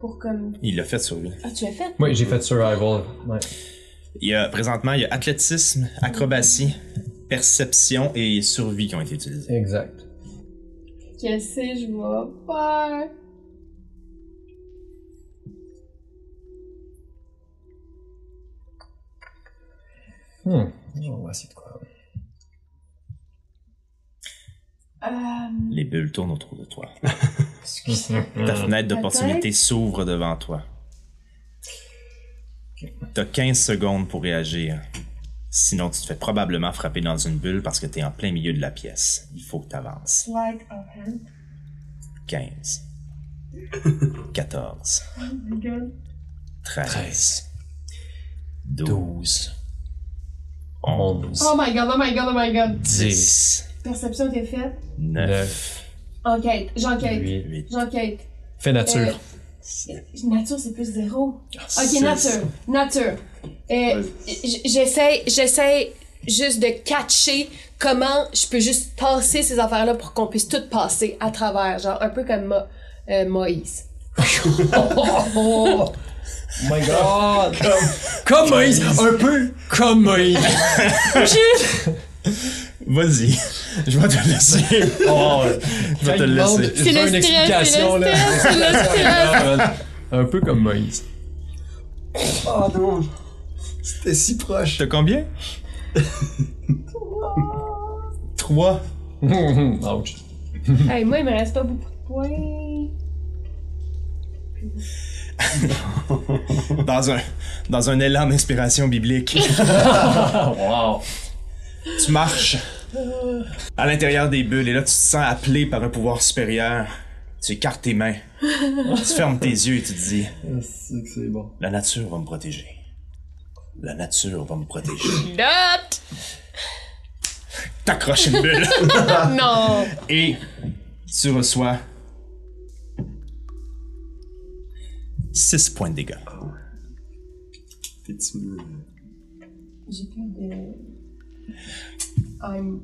pour comme. Il l'a fait sur lui. Ah, tu l'as fait? Oui, j'ai fait survival. Ouais. Il y a présentement, il y a athlétisme, acrobatie, perception et survie qui ont été utilisés. Exact. Qu'est-ce que je vais faire? Hmm. On va essayer de quoi. Euh. Les bulles tournent autour de toi. <laughs> Ta fenêtre d'opportunité s'ouvre devant toi. T'as 15 secondes pour réagir. Sinon, tu te fais probablement frapper dans une bulle parce que t'es en plein milieu de la pièce. Il faut que t'avances. Like a hand. 15. 14. <laughs> Oh my god. 13. 12. 12. 11. Oh my god, oh my god, oh my god. 10. Perception t'es faite? 9. 9. Enquête, j'enquête. 8. 8. J'enquête. Fais nature. Euh, nature, c'est plus zéro. Ok, Six. nature. Nature. Euh, j'essaie, j'essaie juste de catcher comment je peux juste passer ces affaires-là pour qu'on puisse tout passer à travers. Genre, un peu comme Mo- euh, Moïse. Oh <laughs> my god! Comme, comme Moïse! Un peu comme Moïse! Vas-y. Je vais te laisser. <laughs> Oh, je vais te le laisser. C'est le une stress, explication, c'est le là. stress, c'est le stress. Un peu comme Moïse. Oh non. C'était si proche. T'as combien? <laughs> 3. <laughs> Ouch. Hey, moi, il me reste pas beaucoup de points. <laughs> Dans un, dans un élan d'inspiration biblique. wow. Tu marches à l'intérieur des bulles et là tu te sens appelé par un pouvoir supérieur. Tu écartes tes mains. tu fermes tes yeux et tu te dis C'est que c'est bon. La nature va me protéger. La nature va me protéger. <coughs> Note! T'accroches une bulle <laughs> Non! et tu reçois 6 points de dégâts. Petit peu. J'ai plus de. I'm.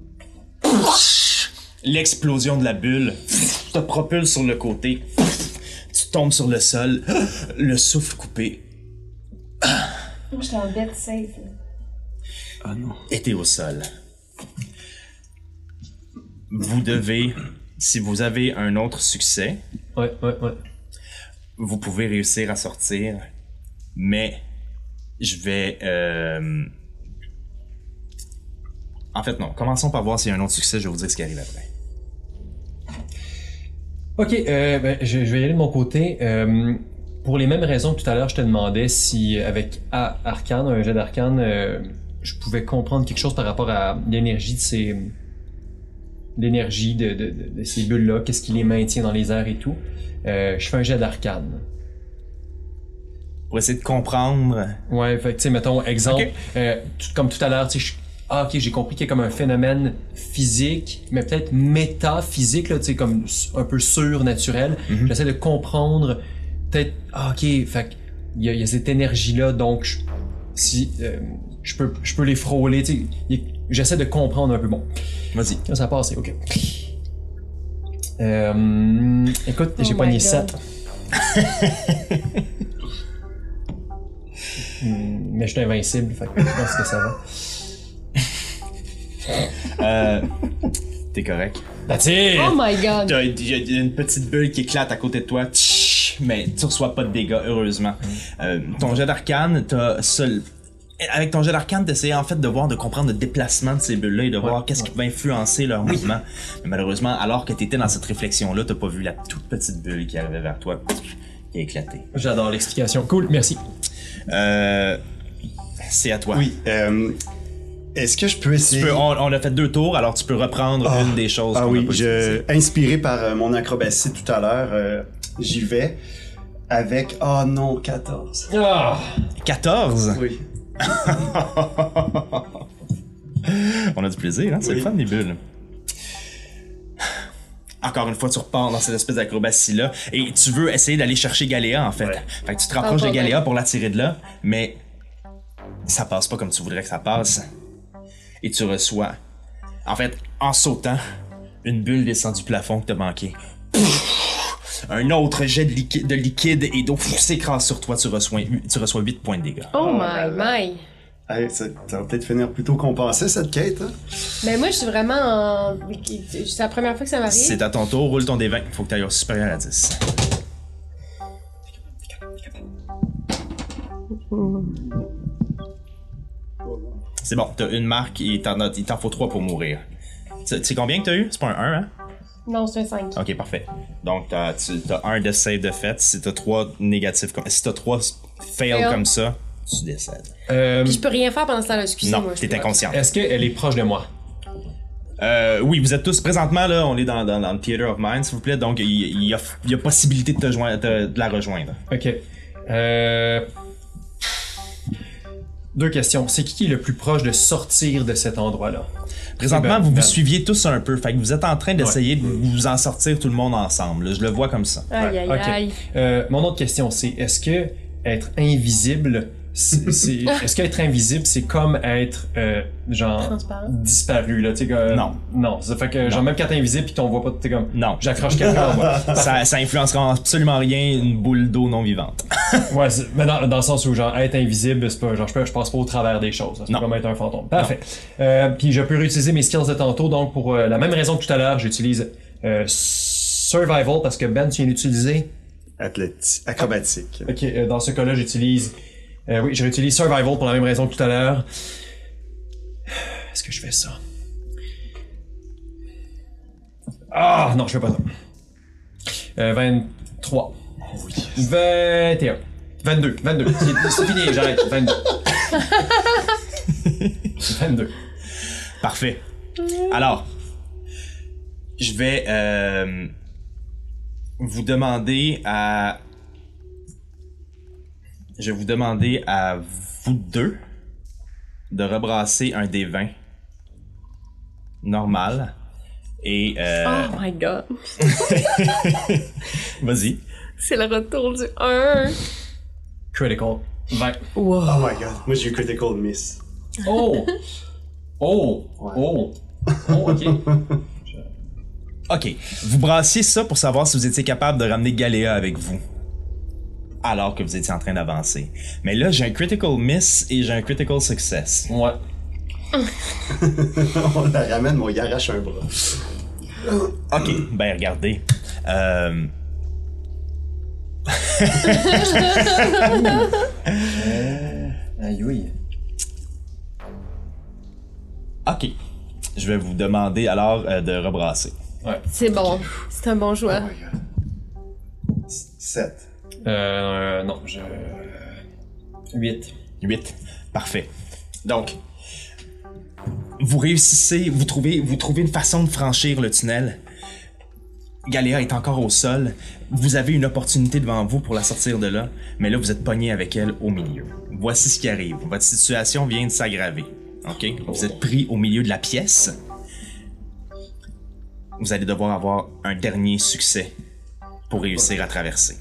L'explosion de la bulle te propulse sur le côté. Tu tombes sur le sol, <gasps> le souffle coupé, Moi, j'étais en dead safe. Ah non. t'es au sol. Vous devez, si vous avez un autre succès, Ouais, ouais, ouais. vous pouvez réussir à sortir, mais je vais... euh, En fait, non. Commençons par voir s'il y a un autre succès, je vais vous dire ce qui arrive après. Ok, euh, ben, je, je vais y aller de mon côté. Euh, pour les mêmes raisons que tout à l'heure, je te demandais si avec A- Arcane, un jet d'Arcane, euh, je pouvais comprendre quelque chose par rapport à l'énergie de ces, l'énergie de, de, de- de ces bulles-là, qu'est-ce qui les maintient dans les airs et tout. Euh, je fais un jet d'arcane. Pour essayer de comprendre. Ouais, fait que, tu sais, mettons, exemple, euh, tout- comme tout à l'heure, tu sais, ah, ok, j'ai compris qu'il y a comme un phénomène physique, mais peut-être métaphysique, là, tu sais, comme un peu surnaturel. Mhm. J'essaie de comprendre, peut-être, ah, ok, fait il y, a- il y a cette énergie-là, donc, je- si, euh, je peux, je peux les frôler, tu sais, il- j'essaie de comprendre un peu. Bon, Vas-y. Là, ça a passé, ok. Euh, écoute, Oh j'ai my pogné God. 7. <laughs> Hmm, Mais je suis invincible, fait que je pense que ça va. Euh, T'es correct. That's it! Oh my god! Il y a une petite bulle qui éclate à côté de toi, mais tu reçois pas de dégâts, heureusement. Euh, ton jet d'arcane, t'as seul. Avec ton jet d'arcane, t'essayais en fait de voir, de comprendre le déplacement de ces bulles-là et de voir qu'est-ce qui peut influencer leur mouvement. Mais malheureusement, alors que t'étais dans cette réflexion-là, t'as pas vu la toute petite bulle qui arrivait vers toi, qui a éclaté. J'adore l'explication. Cool, merci. Euh, c'est à toi. Oui. euh, Est-ce que je peux Tu essayer... peux, on, on a fait deux tours, alors tu peux reprendre Ah. une des choses Ah oui, pas je, inspiré par mon acrobatie tout à l'heure, euh, j'y vais avec... Oh non, 14. Ah! 14. Oui. <laughs> On a du plaisir, hein? C'est Oui. le fun des bulles. Encore une fois, tu repars dans cette espèce d'acrobatie-là et tu veux essayer d'aller chercher Galéa, en fait. Ouais. Fait que tu te rapproches de Galéa pour l'attirer de là, mais ça passe pas comme tu voudrais que ça passe. Et tu reçois, en fait, en sautant, une bulle descend du plafond que t'as manqué. Un autre jet de liquide, de liquide et d'eau s'écrase sur toi, tu reçois, tu reçois 8 points de dégâts. Oh là my my! Hey, ça, ça va peut-être finir plutôt compensé, cette quête. Hein? Mais moi, je suis vraiment en. C'est la première fois que ça m'arrive. C'est à ton tour, roule ton D20. Faut que tu ailles au supérieur à 10. C'est bon, t'as une marque et t'en as- il t'en faut trois pour mourir. Tu tu sais combien que t'as eu? C'est pas un 1, hein? Non, c'est un 5. Ok, parfait. Donc, t'as, tu, un de save de fait. Si t'as trois négatifs comme... Si t'as trois fails Fail. comme ça, tu décèdes. Euh, Puis je peux rien faire pendant ce temps-là, excusez-moi. Non, je t'es peux inconscient. Est-ce qu'elle est proche de moi? Euh, oui, vous êtes tous présentement là, on est dans, dans, dans le Theater of Mind, s'il vous plaît, donc il, il y, a, il y a possibilité de te joindre, de, de la rejoindre. Ok. Euh... Deux questions. C'est qui qui est le plus proche de sortir de cet endroit-là? Présentement, Ben, vous vous suiviez tous un peu, fait que vous êtes en train d'essayer de vous en sortir tout le monde ensemble. Je le vois comme ça. Aïe, aïe, Ok. aïe. Euh, mon autre question, c'est est-ce que être invisible, c'est, c'est- <laughs> est-ce qu'être invisible, c'est comme être euh, genre Transparent. disparu là, tu sais que- Non. non, ça fait que genre même quand t'es invisible puis qu'on voit pas, t'es comme Non. j'accroche quelqu'un. moi. <laughs> ça, ça influencera absolument rien une boule d'eau non vivante. <laughs> Ouais, c'est- mais dans, dans le sens où genre être invisible, c'est pas genre je, peux- je passe pas au travers des choses. C'est Non. comme être un fantôme. Parfait. Euh, puis je peux réutiliser mes skills de tantôt, donc pour euh, la même raison que tout à l'heure, j'utilise euh, survival parce que Ben tu viens d'utiliser. Athléti- acrobatique. Ok, euh, dans ce cas-là, j'utilise. Euh, oui, je réutilise survival pour la même raison que tout à l'heure. Est-ce que je fais ça? Ah, non, je fais pas ça. Euh, 23. 21. 22. 22. C'est c'est fini, j'arrête. 22. 22. <laughs> Parfait. Alors, je vais euh, vous demander à. Je vais vous demander à vous deux de rebrasser un des 20 normal. Et euh, Oh my god. <laughs> vas-y. C'est le retour du 1. Critical. 20. Wow. Oh my god. Moi, j'ai eu critical miss. Oh! Oh! Oh! Oh, ok. <laughs> Ok, vous brassiez ça pour savoir si vous étiez capable de ramener Galéa avec vous. Alors que vous étiez en train d'avancer. Mais là, j'ai un critical miss et j'ai un critical success. Ouais. <laughs> On la ramène, moi, il arrache un bras. Ok, ben regardez. Euh, <laughs> Aïe, oui. ok. Je vais vous demander alors euh, de rebrasser. C'est bon. C'est un bon Oh joueur. my god. 7. Euh, non, je. 8. 8. Parfait. Donc, vous réussissez, vous trouvez, vous trouvez une façon de franchir le tunnel. Galéa est encore au sol. Vous avez une opportunité devant vous pour la sortir de là, mais là vous êtes pogné avec elle au milieu. Voici ce qui arrive. Votre situation vient de s'aggraver. Ok, vous êtes pris au milieu de la pièce. Vous allez devoir avoir un dernier succès pour réussir à traverser.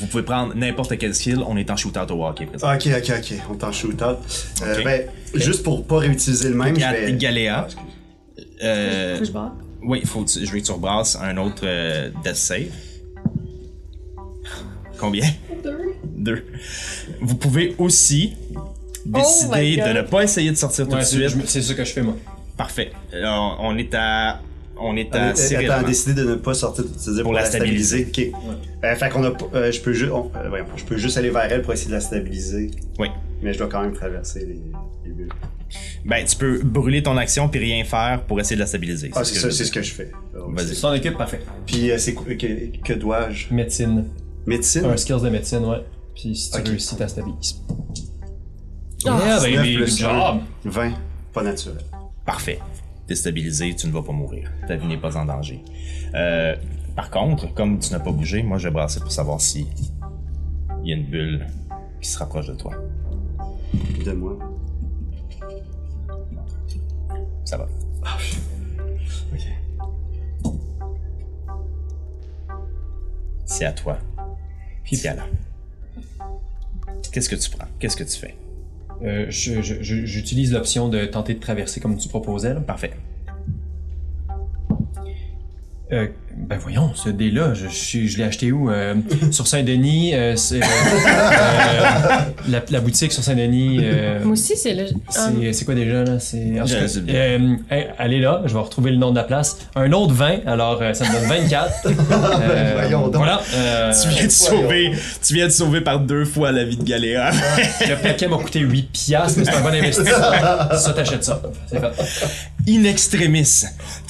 Vous pouvez prendre n'importe quel skill. On est en shootout au hockey présent. Ok, ok, ok. On t'en shoot out. Euh, Ok. ben, juste pour pas réutiliser le même, je Ga- vais. Galéa. Ah. Euh, Faut que je barre. Oui, faut que tu- je veux que tu rebrasses un autre euh, death save. <laughs> Combien? Deux. Deux. Vous pouvez aussi Oh my décider God. de ne pas essayer de sortir tout Ouais, de c'est suite. je me- c'est ça que je fais, moi. Parfait. Alors, on est à. On est à Cyril. Attends, décider de ne pas sortir, c'est-à-dire Pour la stabiliser. Ok. Euh, fait qu'on a, euh, je peux juste, euh, voyons, je peux juste aller vers elle pour essayer de la stabiliser, Oui. mais je dois quand même traverser les, les bulles. Ben, tu peux brûler ton action puis rien faire pour essayer de la stabiliser. Ah, ce c'est ça, c'est ce que je fais. Vas-y. c'est- Son équipe, parfait. Puis euh, c'est quoi- que, que dois-je? Médecine. Médecine? Un skills de médecine, ouais. Puis si tu Ok. réussis, t'as stabilises. Ah, yeah, 19 baby, plus good job! 20, pas naturel. Parfait. Déstabilisé, tu ne vas pas mourir. Ta vie n'est pas en danger. Euh, par contre, comme tu n'as pas bougé, moi je vais brasser pour savoir si il y a une bulle qui se rapproche de toi. De moi. Ça va. Ok. C'est à toi. Puis là. Qu'est-ce que tu prends? Qu'est-ce que tu fais? Euh, J'utilise l'option de tenter de traverser comme tu proposais. Là. Parfait. Euh, ben voyons, ce dé-là, je, je, je l'ai acheté où? Euh, <laughs> sur Saint-Denis, euh, c'est, euh, euh, la, la boutique sur Saint-Denis. euh, Moi aussi, c'est le. Ah, c'est, c'est quoi déjà là? C'est, en cas, euh, hey, allez là, je vais retrouver le nom de la place. Un autre 20, alors euh, ça me donne 24. <laughs> Euh, Voyons donc. Voilà. Euh, Tu viens de sauver, tu viens de sauver par deux fois la vie de Galéa. le paquet m'a coûté 8 piastres, mais c'est un bon investissement. ça, t'achètes ça. C'est fait. In extremis,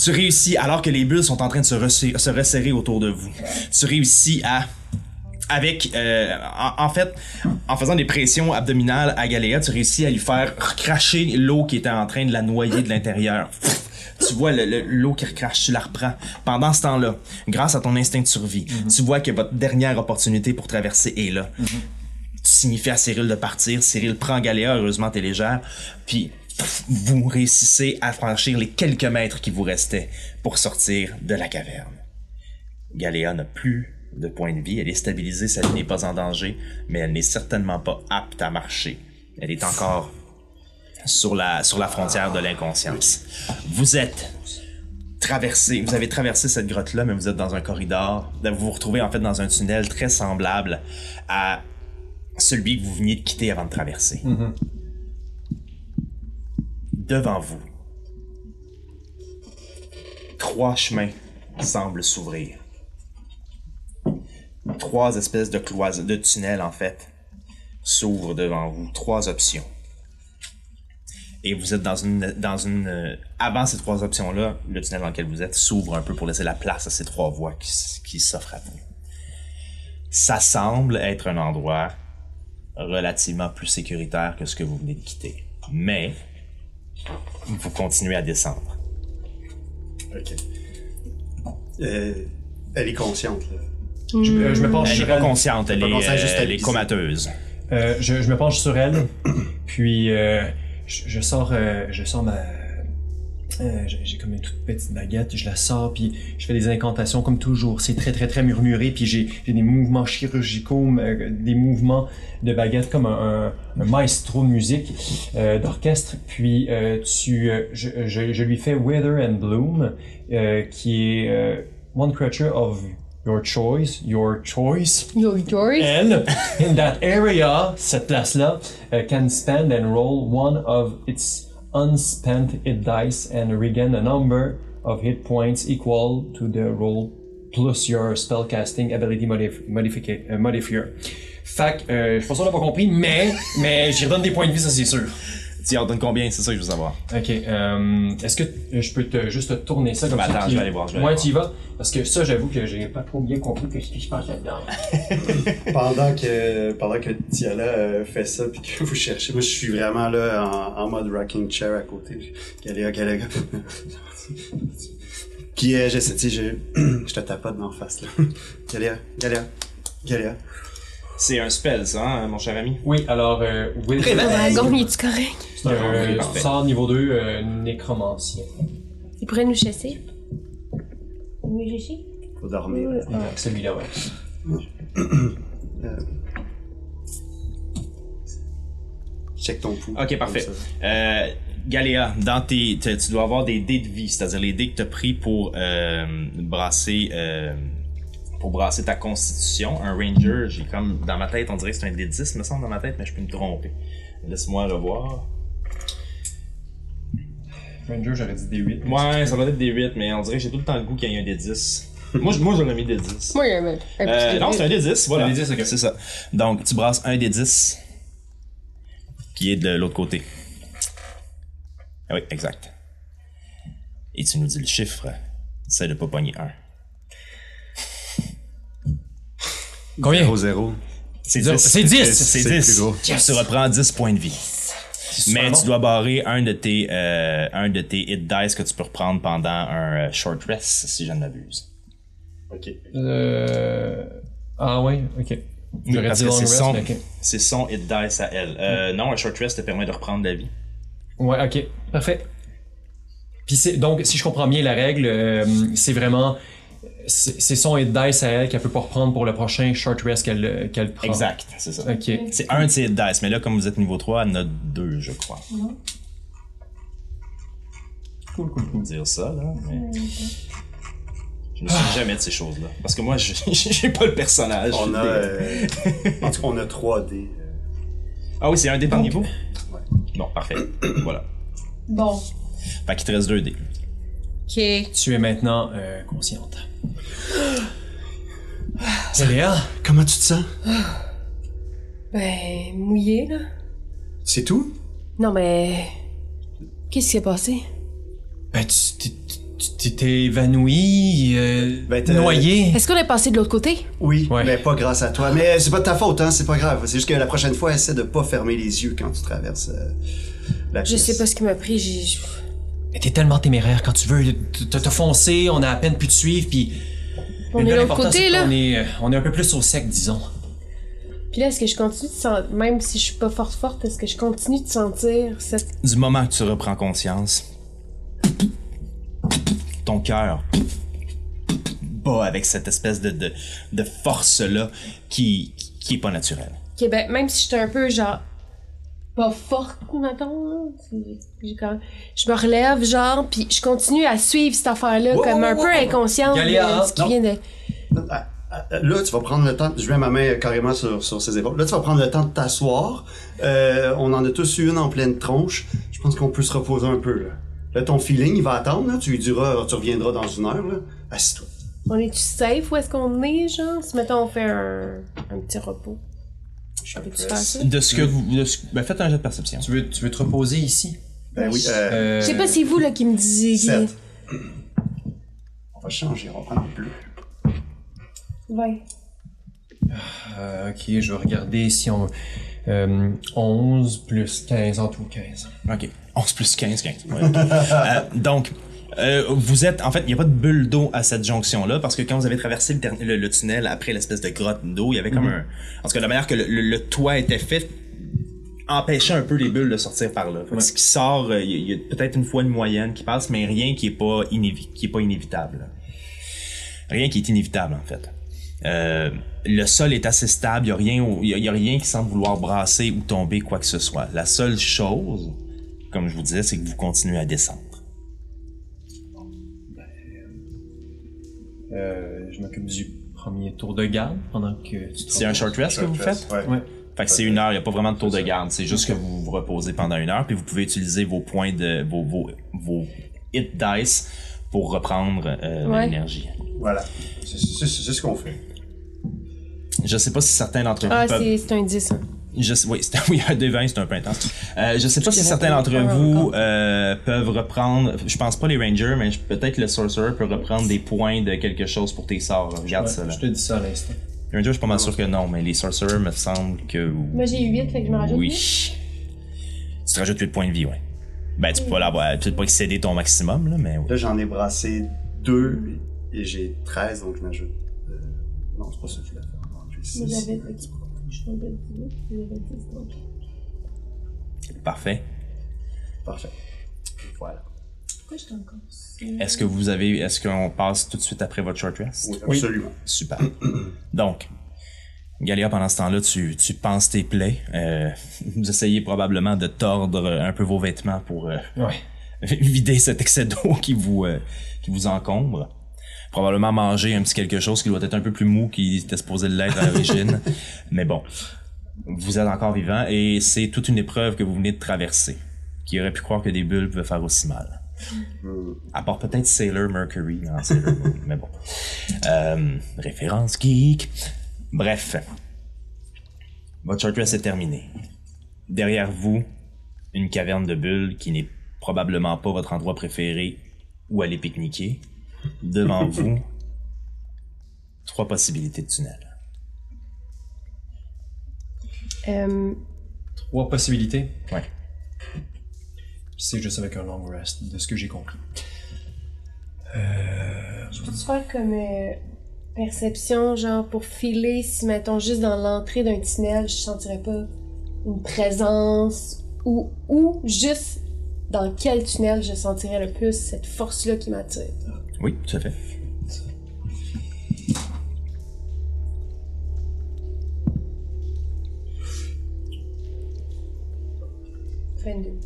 tu réussis, alors que les bulles sont en train de se, resser- se resserrer autour de vous, tu réussis à, avec, euh, en, en fait, en faisant des pressions abdominales à Galéa, tu réussis à lui faire cracher l'eau qui était en train de la noyer de l'intérieur. Tu vois le- le- l'eau qui recrache, tu la reprends. Pendant ce temps-là, grâce à ton instinct de survie, tu vois que votre dernière opportunité pour traverser est là. Tu signifies à Cyril de partir. Cyril prend Galéa, heureusement t'es légère. Puis vous réussissez à franchir les quelques mètres qui vous restaient pour sortir de la caverne. Galéa n'a plus de point de vie. Elle est stabilisée, vie n'est pas en danger, mais elle n'est certainement pas apte à marcher. Elle est encore sur la, sur la frontière de l'inconscience. Vous êtes traversé, vous avez traversé cette grotte-là, mais vous êtes dans un corridor. Vous vous retrouvez en fait dans un tunnel très semblable à celui que vous veniez de quitter avant de traverser. Devant vous, trois chemins semblent s'ouvrir. Trois espèces de cloisons, de tunnels en fait, s'ouvrent devant vous. Trois options. Et vous êtes dans une, dans une, euh, avant ces trois options-là, le tunnel dans lequel vous êtes s'ouvre un peu pour laisser la place à ces trois voies qui, s'offrent à vous. Ça semble être un endroit relativement plus sécuritaire que ce que vous venez de quitter. Mais, vous continuez à descendre. Ok. Euh, elle est consciente, là. Je, euh, je me penche Elle sur pas elle. consciente, elle est, pas consciente, juste euh, elle est comateuse. Euh, je, je me penche sur elle, <clears throat> puis euh, je, je sors, euh, je sors ma, euh, j'ai j'ai comme une toute petite baguette, je la sors, puis je fais des incantations comme toujours. C'est très très très murmuré, puis j'ai j'ai des mouvements chirurgicaux, euh, des mouvements de baguette comme un, un, un maestro de musique, euh, d'orchestre. Puis euh, tu, euh, je, je, je lui fais Wither and Bloom, euh, qui est euh, one creature of your choice, your choice. Yo, George. And in that area, cette place-là, uh, can spend and roll one of its unspent hit dice and regain a number of hit points equal to the roll plus your spellcasting ability modif modifica- euh, modifier. Fait que, euh, je pense qu'on l'a pas compris, mais, mais j'y redonne des points de vie, ça c'est sûr. Tu en donnes combien? C'est ça que je veux savoir. Ok. euh, Est-ce que je peux te, juste te tourner ça comme Ben, ça? attends, je vais aller voir, je vais aller Ouais, voir. tu y vas. Parce que ça, j'avoue que j'ai pas trop bien compris ce qui se passe là-dedans. <laughs> Pendant que, pendant que Tiala euh, fait ça puis que vous cherchez, moi je suis vraiment là en, en mode rocking chair à côté. Galéa, Galéa. Puis euh, j'essaie, tu sais, je, <clears throat> je te tapote d'en face là. <laughs> Galéa, Galéa, Galéa. C'est un spell, ça, hein, mon cher ami? Oui, alors, euh, Will, Dragon, il est-tu correct? c'est un euh, Parfait. sort niveau 2, euh, nécromancien. Il pourrait nous chasser. Nous chasser? Faut dormir. Ouais. Celui-là, ouais. <coughs> Check ton pouls. Ok, parfait. Euh, Galéa, dans tes, te- tu dois avoir des dés de vie, c'est-à-dire les dés que tu as pris pour euh, brasser euh, pour brasser ta constitution. Un ranger, j'ai comme dans ma tête, on dirait que c'est un dé 10, me semble dans ma tête, mais je peux me tromper. Laisse-moi revoir. Ranger, j'aurais dit des 8. Ouais, ça doit être des 8, mais on dirait que j'ai tout le temps le goût qu'il y ait un dé 10. moi, je- moi j'aurais mis des 10. Moi, il y a un, un petit Euh, peu non, c'est un des 10, voilà. Un des 10, ok. C'est ça. Donc, tu brasses un des 10 qui est de l'autre côté. Ah oui, exact. Et tu nous dis le chiffre. C'est de pas pogner un. Combien? 0-0. C'est Zéro. 10. C'est 10. C'est C'est 10. plus gros. Tu reprends 10 points de vie. Mais tu dois barrer un de tes, euh, un de tes hit dice que tu peux reprendre pendant un euh, short rest, si je ne m'abuse. Ok. Euh... Ah ouais, ok. Parce que c'est son, mais ok. c'est son hit dice à elle. Euh, non, un short rest te permet de reprendre la vie. Ouais, ok, parfait. Puis c'est donc si je comprends bien la règle, euh, c'est vraiment c'est son hit dice à elle qu'elle peut pas reprendre pour le prochain short rest qu'elle qu'elle prend. Exact, c'est ça. Ok. C'est un de ses hit dice, mais là, comme vous êtes niveau 3, elle en a deux, je crois. Cool, cool, cool. Dire ça, là, mais... Je ne sais jamais de ces choses-là. Parce que moi, <laughs> je- j'ai pas le personnage. On a. <laughs> euh, en tout cas, on a 3 dés. euh, Ah oui, c'est un dé par niveau? Ouais. Bon, parfait. <clears throat> voilà. Bon. Fait qu'il te reste deux dés. Ok. Tu es maintenant euh, consciente. Léa, Comment tu te sens? Ben, mouillé, là. C'est tout? Non, mais. Qu'est-ce qui s'est passé? ben tu t'es- évanoui, euh, Ben, noyé. Est-ce qu'on est passé de l'autre côté? Oui, Ouais. mais pas grâce à toi. Mais c'est pas de ta faute, hein, c'est pas grave. C'est juste que la prochaine fois, essaie de pas fermer les yeux quand tu traverses euh, la Je pièce. sais pas ce qui m'a pris, j'ai. Mais t'es tellement téméraire quand tu veux. T'as t'as foncé, on a à peine pu te suivre, puis. On est de l'autre côté, là. qu'on est, euh, on est un peu plus au sec, disons. Puis là, est-ce que je continue de sentir. Même si je suis pas forte forte, est-ce que je continue de sentir cette. Du moment que tu reprends conscience, ton cœur bat avec cette espèce de, de, de force-là qui, qui est pas naturelle. Ok, ben, même si j'étais un peu genre. Pas forte, mettons, même- Je me relève, genre, puis je continue à suivre cette affaire-là, Wow, comme un wow, peu inconsciente Galéa, de ce qui non. vient de. Ah, ah, Là, tu vas prendre le temps. Je mets ma main carrément sur, sur ses épaules. Là, tu vas prendre le temps de t'asseoir. Euh, on en a tous eu une en pleine tronche. Je pense qu'on peut se reposer un peu. Là, là ton feeling, il va attendre. Là. Tu lui diras, tu reviendras dans une heure. Là. Assis-toi. On est-tu safe où est-ce qu'on est, genre? Si mettons on fait un, un petit repos. Je Peux-tu faire ça? De ce que vous. de ce- ben, faites un jet de perception. Tu veux, tu veux te reposer ici? Ben oui. Euh, Je sais pas si c'est vous, là, qui me disiez. On va changer. On va prendre le bleu. Ouais. euh, ok, je vais regarder si on. Euh, 11 plus 15 en tout, 15. Ok. 11 plus 15, 15. Ouais. <laughs> Euh, donc, euh, vous êtes. En fait, il n'y a pas de bulle d'eau à cette jonction-là parce que quand vous avez traversé le, dernier- le- le tunnel après l'espèce de grotte d'eau, il y avait comme un. En tout cas, la manière que le, toit était fait empêchait un peu les bulles de sortir par là. Ce qui sort, euh, il y a, il y a peut-être une fois une moyenne qui passe, mais rien qui est pas, inévi- qui est pas inévitable. Rien qui est inévitable, en fait. Euh, le sol est assez stable, il n'y a, rien au- y a- y a rien qui semble vouloir brasser ou tomber quoi que ce soit. La seule chose, comme je vous disais, c'est que vous continuez à descendre. Euh, je m'occupe du premier tour de garde pendant que tu te C'est un short rest que vous faites? Ouais. Ouais. Fait que c'est une heure, il n'y a pas vraiment de tour de garde. C'est juste que vous vous reposez pendant une heure, puis vous pouvez utiliser vos points de. vos, vos, vos hit dice pour reprendre euh, Ouais. l'énergie. Voilà. C'est c'est- c'est ce qu'on fait. Je sais pas si certains d'entre vous Ah, peuvent. c'est c'est un 10. hein. Je sais, oui, <laughs> un D20, c'est un peu intense. Euh, je sais pas si certains d'entre vous euh, peuvent reprendre. Je pense pas les rangers, mais peut-être le sorcerer peut reprendre des points de quelque chose pour tes sorts. Regarde Ouais, ça là. Je te dis ça à l'instant. Les rangers, je suis pas mal sûr que non, mais les sorcerers me semble que Moi, j'ai 8, fait que je me rajoute. oui. huit. Tu te rajoutes 8 points de vie, ouais. Ben, tu peux pas l'avoir, peut-être pas excéder ton maximum, là, mais oui. Là, j'en ai brassé deux et j'ai 13, donc je m'ajoute. euh, Non, c'est pas ça que je voulais faire. Moi, six. j'avais. ok. Je suis tombée de 18, j'avais 10, donc. Parfait. Parfait. Voilà. Pourquoi j'étais encore? Est-ce que vous avez, est-ce qu'on passe tout de suite après votre short rest? Oui, absolument. Super. <clears throat> Donc, Galia, pendant ce temps-là, tu, tu penses tes plaies. Euh, <laughs> vous essayez probablement de tordre un peu vos vêtements pour euh, Ouais. <laughs> vider cet excès d'eau qui vous euh, qui vous encombre. Probablement manger un petit quelque chose qui doit être un peu plus mou qu'il était supposé l'être à l'origine. <laughs> Mais bon, vous êtes encore vivant et c'est toute une épreuve que vous venez de traverser. Qui aurait pu croire que des bulles pouvaient faire aussi mal. À part peut-être Sailor Mercury dans Sailor Moon, <laughs> mais bon. Euh, référence geek. Bref. Votre short rest est terminé. Derrière vous, une caverne de bulles qui n'est probablement pas votre endroit préféré où aller pique-niquer. Devant vous, trois possibilités de tunnel. Euh, Trois possibilités? Ouais. C'est juste avec un long rest, de ce que j'ai compris. je peux-tu faire comme euh, perception, genre pour filer, si mettons juste dans l'entrée d'un tunnel, je sentirais pas une présence, ou, ou juste dans quel tunnel je sentirais le plus cette force-là qui m'attire. Oui, tout à fait. 22.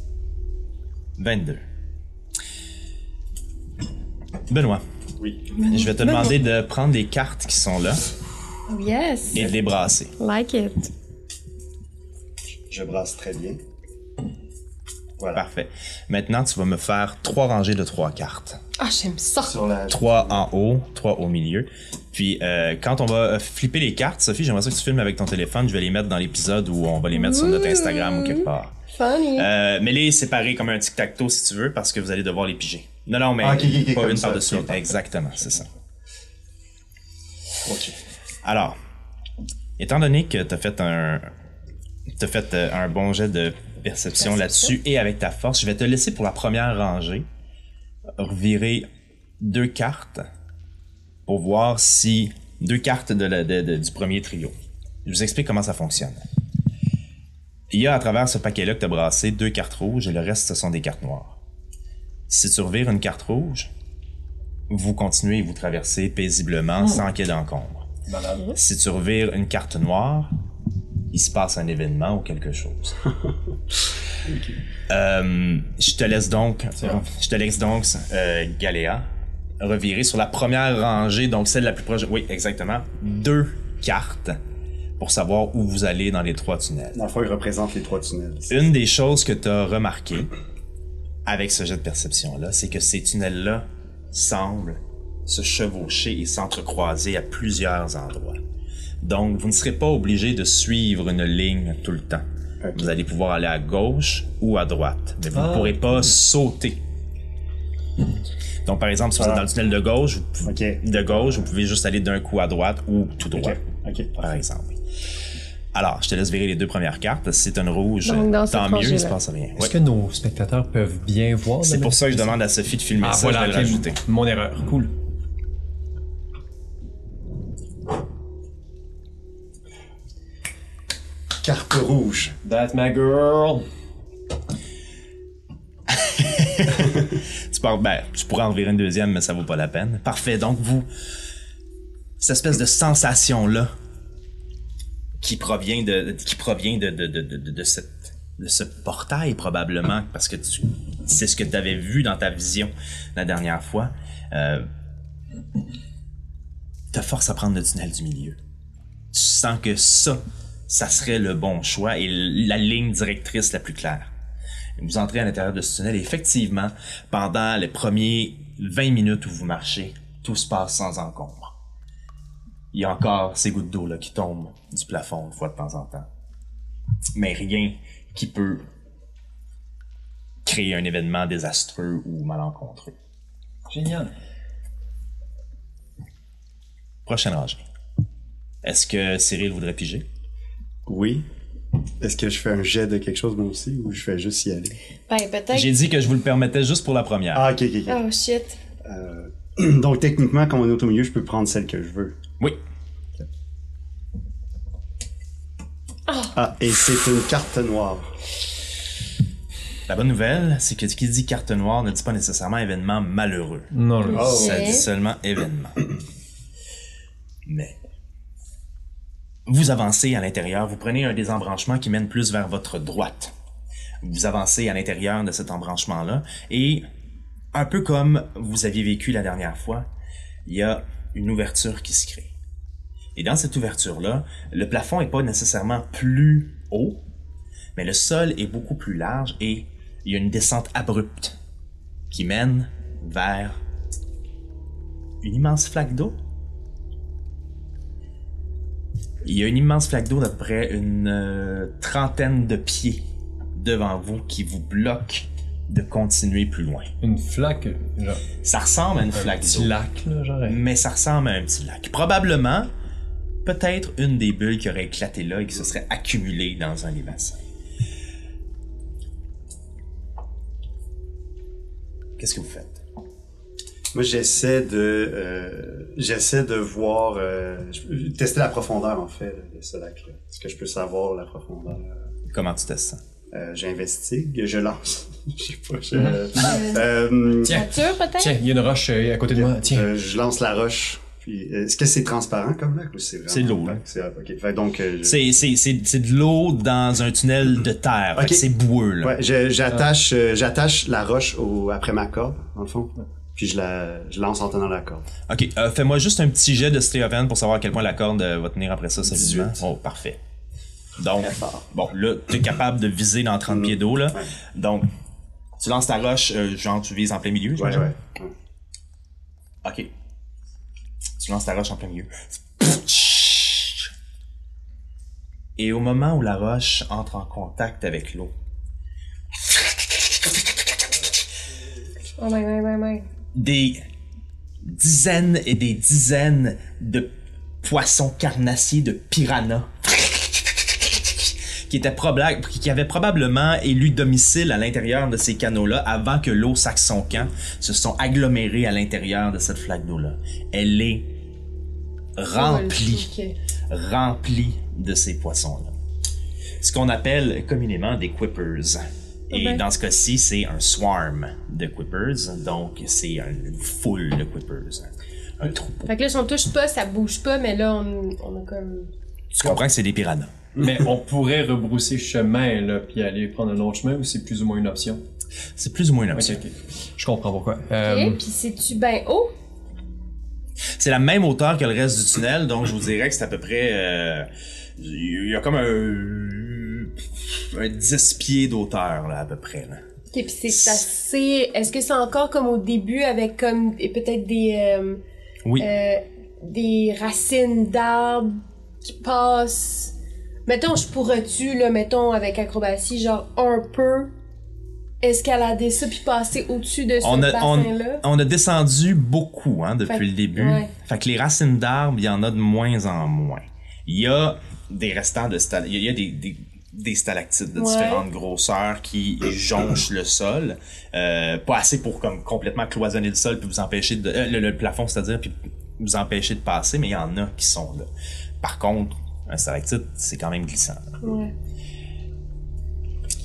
22. Benoît, Oui. je vais te demander de prendre les cartes qui sont là Oh yes! et de les brasser. Like it. Je brasse très bien. Voilà. Parfait. Maintenant, tu vas me faire trois rangées de trois cartes. Ah, j'aime ça! Sur la. Trois en haut, trois au milieu. Puis euh, quand on va euh, flipper les cartes, Sophie, j'aimerais ça que tu filmes avec ton téléphone. Je vais les mettre dans l'épisode où on va les mettre sur notre Instagram ou quelque part. Funny! Euh, mais les séparer comme un tic-tac-toe si tu veux, parce que vous allez devoir les piger. Non, non, mais Ah, pas une par-dessus l'autre. Exactement, c'est ça. Ok. Alors, étant donné que tu as fait un t'as fait un bon jet de perception Perception. là-dessus et avec ta force, je vais te laisser pour la première rangée revirer deux cartes pour voir si deux cartes de la- de- de- du premier trio. Je vous explique comment ça fonctionne. Il y a à travers ce paquet-là que tu as brassé deux cartes rouges et le reste ce sont des cartes noires. Si tu revires une carte rouge, vous continuez et vous traversez paisiblement sans qu'il y ait d'encombre. Si tu revires une carte noire, il se passe un événement ou quelque chose. <laughs> Euh, je te laisse donc, je te laisse donc, euh, Galéa, revirer sur la première rangée, donc celle la plus proche. Oui, exactement. Deux cartes pour savoir où vous allez dans les trois tunnels. Dans le fond, il représente les trois tunnels. Une des choses que tu as remarqué avec ce jet de perception-là, c'est que ces tunnels-là semblent se chevaucher et s'entrecroiser à plusieurs endroits. Donc, vous ne serez pas obligé de suivre une ligne tout le temps. Vous allez pouvoir aller à gauche ou à droite, mais vous ne Ah. pourrez pas sauter. Donc, par exemple, si vous êtes Ah. dans le tunnel de gauche, vous pouvez- de gauche, vous pouvez juste aller d'un coup à droite ou tout droit par exemple. Alors, je te laisse virer les deux premières cartes. Si c'est une rouge, Donc, dans cette tant mieux, il se passe rien. Est-ce Ouais. que nos spectateurs peuvent bien voir? C'est pour ça que je demande à Sophie de filmer Ah, ça, voilà, je vais. Mon erreur. Cool. Carte rouge. That's my girl. <laughs> Tu, pars- ben, tu pourrais en virer une deuxième, mais ça vaut pas la peine. Parfait, donc vous... Cette espèce de sensation-là qui provient de qui provient de, de, de, de, cette, ce portail probablement, parce que tu c'est ce que tu avais vu dans ta vision la dernière fois, euh, te force à prendre le tunnel du milieu. Tu sens que ça, ça serait le bon choix et la ligne directrice la plus claire. Vous entrez à l'intérieur de ce tunnel et effectivement, pendant les premiers 20 minutes où vous marchez, tout se passe sans encombre. Il y a encore ces gouttes d'eau là qui tombent du plafond une fois de temps en temps. mais rien qui peut créer un événement désastreux ou malencontreux. Génial. Prochaine rangée. Est-ce que Cyril voudrait piger? Oui. Est-ce que je fais un jet de quelque chose moi aussi ou je fais juste y aller? Ben, peut-être. J'ai dit que je vous le permettais juste pour la première. Ah, ok, ok, ok. Oh shit. Euh, <clears throat> donc techniquement, quand on est au milieu, je peux prendre celle que je veux. Oui. Ah, et c'est une carte noire. La bonne nouvelle, c'est que ce qui dit carte noire ne dit pas nécessairement événement malheureux. Non, Oh. Ça dit seulement événement. Mais vous avancez à l'intérieur, vous prenez un des embranchements qui mène plus vers votre droite. Vous avancez à l'intérieur de cet embranchement-là et un peu comme vous aviez vécu la dernière fois, il y a une ouverture qui se crée. Et dans cette ouverture-là, le plafond n'est pas nécessairement plus haut, mais le sol est beaucoup plus large et il y a une descente abrupte qui mène vers une immense flaque d'eau. Il y a une immense flaque d'eau d'à peu près une euh, trentaine de pieds devant vous qui vous bloque de continuer plus loin. Une flaque, genre. Ça ressemble à une Un flaque petit d'eau, lac, là, genre. mais ça ressemble à un petit lac. Probablement, peut-être une des bulles qui aurait éclaté là et qui se serait accumulée dans un des bassins. Qu'est-ce que vous faites? Moi, j'essaie de, euh, j'essaie de voir, euh, tester la profondeur en fait de ce lac-là. Est-ce que je peux savoir la profondeur? Comment tu testes ça? euh, J'investigue, je lance. <laughs> je sais pas. Je, Euh, euh, Tiens. Nature, peut-être? Tiens, il y a une roche euh, à côté de moi. Tiens. euh, je lance la roche. Puis, est-ce que c'est transparent comme lac ou c'est vraiment C'est de l'eau? C'est donc, euh, je- C'est, c'est, c'est, c'est de l'eau dans un tunnel de terre. Fait que Ok. c'est boueux, là. Ouais, j'attache, euh, j'attache la roche au, après ma corde, dans le fond. Puis je la, je lance en tenant la corde. Ok, euh, fais-moi juste un petit jet de Steoven pour savoir à quel point la corde euh, va tenir après ça solidement. 18. Oh, parfait. Donc, bon, là, tu es capable de viser dans 30 pieds d'eau, là. Ouais. Donc, tu lances ta roche, euh, genre, tu vises en plein milieu, ouais. ouais. Ok. Tu lances ta roche en plein milieu. Et au moment où la roche entre en contact avec l'eau, Oh my, my, my, my. Des dizaines et des dizaines de poissons carnassiers de piranhas qui qui avaient probablement élu domicile à l'intérieur de ces canaux-là avant que l'eau saque son camp, se sont agglomérés à l'intérieur de cette flaque d'eau-là. Elle est remplie, remplie de ces poissons-là. Ce qu'on appelle communément des quippers. Et dans ce cas-ci, c'est un swarm de quippers, donc c'est une foule de quippers. Un troupeau. Fait que là, si on touche pas, ça bouge pas, mais là, on, on a comme. Tu comprends que c'est des piranhas. Mais on pourrait rebrousser chemin, là, puis aller prendre un autre chemin, ou c'est plus ou moins une option? C'est plus ou moins une option. ok. Je comprends pourquoi. Ok, Euh, puis c'est-tu ben haut? C'est la même hauteur que le reste du tunnel, donc je vous dirais que c'est à peu près... euh, Il y a comme un... un 10 pieds d'auteur, là, à peu près. Là. Ok, puis c'est assez. Est-ce que c'est encore comme au début avec comme et peut-être des euh, Oui. euh, des racines d'arbres qui passent? Mettons, je pourrais-tu là, mettons avec acrobatie, genre un peu escalader ça puis passer au-dessus de ce on, a, on, bassin-là? on a descendu beaucoup hein, depuis Fait- le début. ouais. Fait que les racines d'arbres, il y en a de moins en moins. Il y a des restants de stal- il y a- il y a des, des, des stalactites de Ouais. différentes grosseurs qui jonchent le sol. Euh, pas assez pour comme complètement cloisonner le sol puis vous empêcher de euh, le, le plafond, c'est-à-dire puis vous empêcher de passer, mais il y en a qui sont là. Par contre, un stalactite, c'est quand même glissant. Ouais.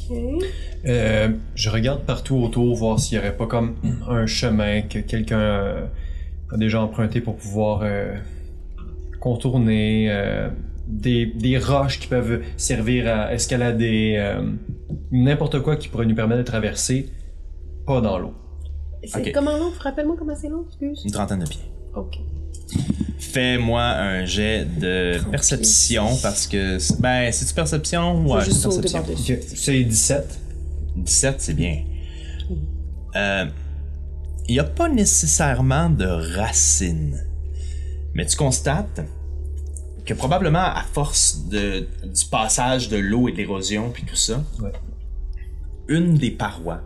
Ok. euh, je regarde partout autour, voir s'il y aurait pas comme un chemin que quelqu'un a déjà emprunté pour pouvoir euh, contourner, euh, des, des roches qui peuvent servir à escalader, euh, n'importe quoi qui pourrait nous permettre de traverser, pas dans l'eau. C'est Ok. comment long? Rappelle-moi comment c'est long, excuse. Une trentaine de pieds. Ok. Fais-moi un jet de perception parce que ben c'est tu perception Faut ouais juste c'est sauter perception? par-dessus. Ok, C'est 17. 17 c'est bien. Euh, il n'y a pas nécessairement de racines, mais tu constates que probablement à force de, du passage de l'eau et de l'érosion puis tout ça, Ouais. une des parois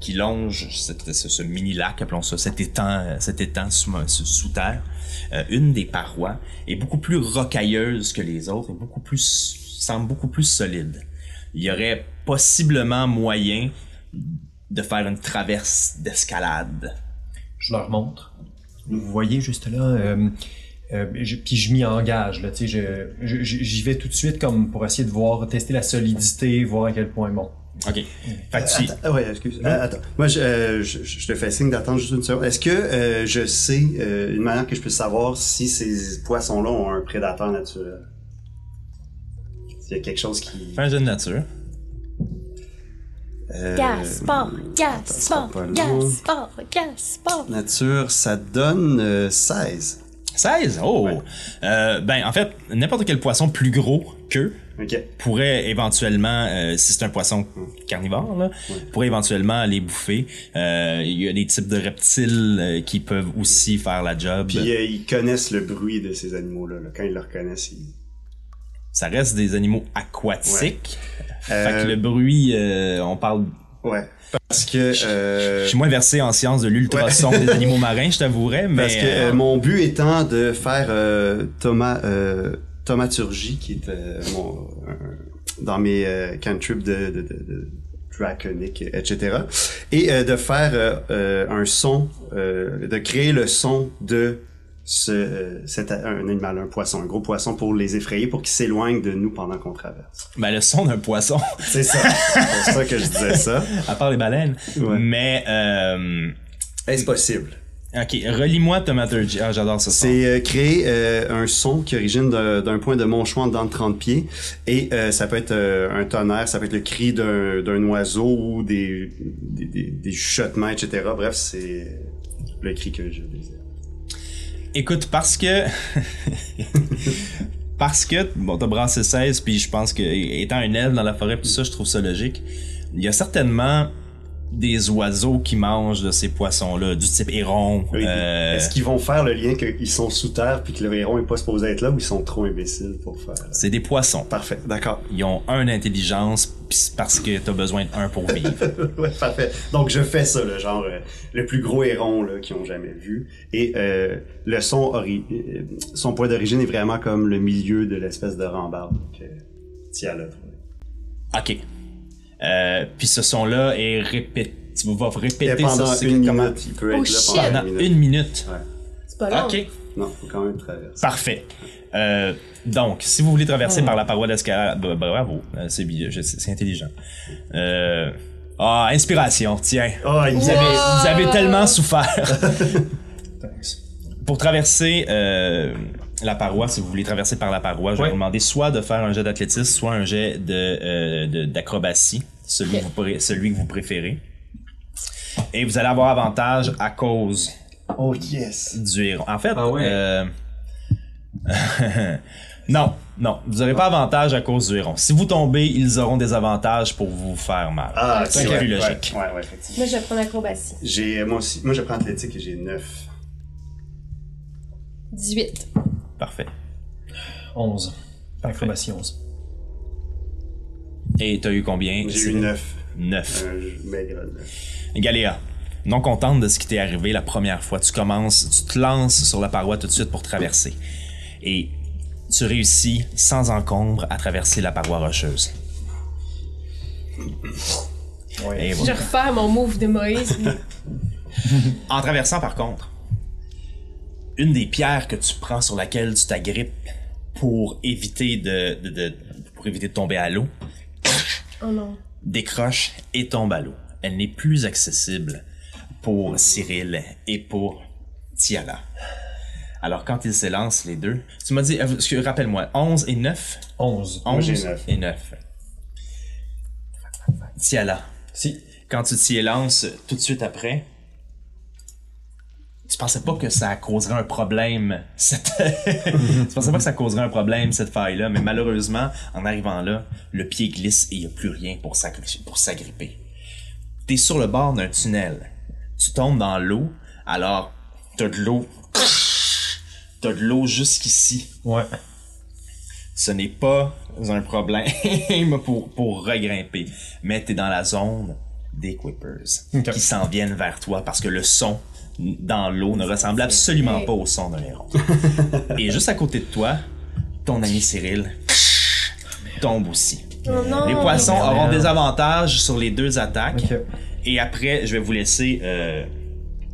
qui longe cette- ce, ce mini lac, appelons ça, cet étang, cet étang sous terre, euh, une des parois est beaucoup plus rocailleuse que les autres et beaucoup plus semble beaucoup plus solide. Il y aurait possiblement moyen de faire une traverse d'escalade. Je leur montre. Vous voyez juste là, euh, euh, je- puis je m'y engage. Là, tu sais, je, je- j'y vais tout de suite comme pour essayer de voir, tester la solidité, voir à quel point bon. Ok. Fait que tu- Attends, ouais, excuse. Euh, attends. Moi, je, euh, je, je te fais signe d'attendre juste une seconde. Est-ce que euh, je sais euh, une manière que je peux savoir si ces poissons-là ont un prédateur naturel? S'il y a quelque chose qui. fais un jeu de nature. Gaspard, Gaspard. Gaspard, Gaspard. Nature, ça donne euh, 16. 16? Oh! Euh, ben, en fait, n'importe quel poisson plus gros qu'eux pourrait éventuellement, euh, si c'est un poisson carnivore, là, pourrait éventuellement les bouffer. Euh, Il y a des types de reptiles qui peuvent aussi faire la job. Puis ils connaissent le bruit de ces animaux-là. là. Quand ils le reconnaissent, ils... Ça reste des animaux aquatiques. Fait que le bruit, on parle... Ouais. Parce que. euh, Je suis moins versé en sciences de l'ultrason des animaux marins, je t'avouerais, mais... Parce que euh, euh, mon but étant de faire euh, Thomas, euh, Thaumaturgie, qui est euh, mon, dans mes euh, cantrips de, de, de, de draconic, etc. Et euh, de faire un son, euh, de créer le son de ce, euh, cet, a- un animal, un poisson, un gros poisson pour les effrayer, pour qu'ils s'éloignent de nous pendant qu'on traverse. ben, le son d'un poisson, <laughs> C'est ça. C'est pour ça que je disais ça. à part les baleines. Ouais. Mais... Euh, Est-ce possible? ok, relis-moi Thaumaturgy. Ah, j'adore ce son. C'est euh, créer euh, un son qui origine d'un point de mon choix dans de 30 pieds. Et euh, ça peut être euh, un tonnerre, ça peut être le cri d'un d'un oiseau ou des, des, des, des chuchotements, etc. Bref, c'est le cri que je désire. Écoute, parce que. <laughs> parce que, bon, t'as brassé 16, puis je pense que, étant un elfe dans la forêt, tout ça, je trouve ça logique. Il y a certainement des oiseaux qui mangent de ces poissons-là, du type héron. Oui, euh, Est-ce qu'ils vont faire le lien qu'ils sont sous terre puis que le héron est pas supposé être là ou ils sont trop imbéciles pour faire? c'est des poissons. Parfait, d'accord. Ils ont un intelligence, parce que t'as besoin d'un pour vivre. <laughs> ouais, parfait. Donc je fais ça, le genre euh, le plus gros héron là qu'ils ont jamais vu. Et euh, le son ori- euh, son point d'origine est vraiment comme le milieu de l'espèce de rambarde que tu as là. ok. Euh, puis ce son-là est répété. Tu vas Et répéter pendant ça. c'est une comment- minute, il peut Oh, être là pendant Pendant une minute. Ouais. C'est pas long. Ok. Non, faut quand même traverser. Parfait. Euh, donc, si vous voulez traverser par la paroi d'escalade, bravo, Euh, c'est intelligent. Euh, ah, inspiration, tiens. Oh, il Vous avez, vous avez tellement souffert. Thanks. <laughs> Pour traverser euh, la paroi, si vous voulez traverser par la paroi, je vais Ouais. vous demander soit de faire un jet d'athlétisme, soit un jet de euh, de- d'acrobatie, celui, que vous pré- celui que vous préférez. Et vous allez avoir avantage à cause Oh yes. du héron. En fait, Ah ouais. euh, <laughs> non, non, vous n'aurez pas avantage à cause du héron. Si vous tombez, ils auront des avantages pour vous faire mal. Ah, c'est plus logique. Ouais, ouais, effectivement. Moi, je vais prendre l'acrobatie. J'ai moi aussi, moi je prends athlétique et j'ai 9. 18. Parfait. 11. Acrobatie 11. Et t'as eu combien? J'ai eu 9. 9. Un maigre 9. Galéa, non contente de ce qui t'est arrivé la première fois, tu commences, tu te lances sur la paroi tout de suite pour traverser. Et tu réussis sans encombre à traverser la paroi rocheuse. Ouais. Et Je refais mon move de Moïse. En traversant, par contre, une des pierres que tu prends sur laquelle tu t'agrippes pour éviter de, de- de- pour éviter de tomber à l'eau Oh non. décroche et tombe à l'eau. Elle n'est plus accessible pour Cyril et pour Tiala. Alors quand ils s'élancent les deux, tu m'as dit, euh, rappelle-moi, 11 et 9 11. 11 j'ai neuf. et 9. Tiala, Si. quand tu t'y élances tout de suite après, tu pensais pas que ça causerait un problème, cette... <laughs> tu pensais pas que ça causerait un problème, cette faille-là, mais malheureusement, en arrivant là, le pied glisse et il n'y a plus rien pour pour s'agripper. T'es sur le bord d'un tunnel. Tu tombes dans l'eau, alors t'as de l'eau... <laughs> T'as de l'eau jusqu'ici. Ouais. ce n'est pas un problème <laughs> pour, pour regrimper, mais t'es dans la zone des Quippers qui s'en viennent vers toi parce que le son dans l'eau ne ressemble absolument pas au son d'un héron. Et juste à côté de toi, ton ami Cyril tombe aussi. Oh non! Les poissons merde. auront des avantages sur les deux attaques. Et après, je vais vous laisser euh,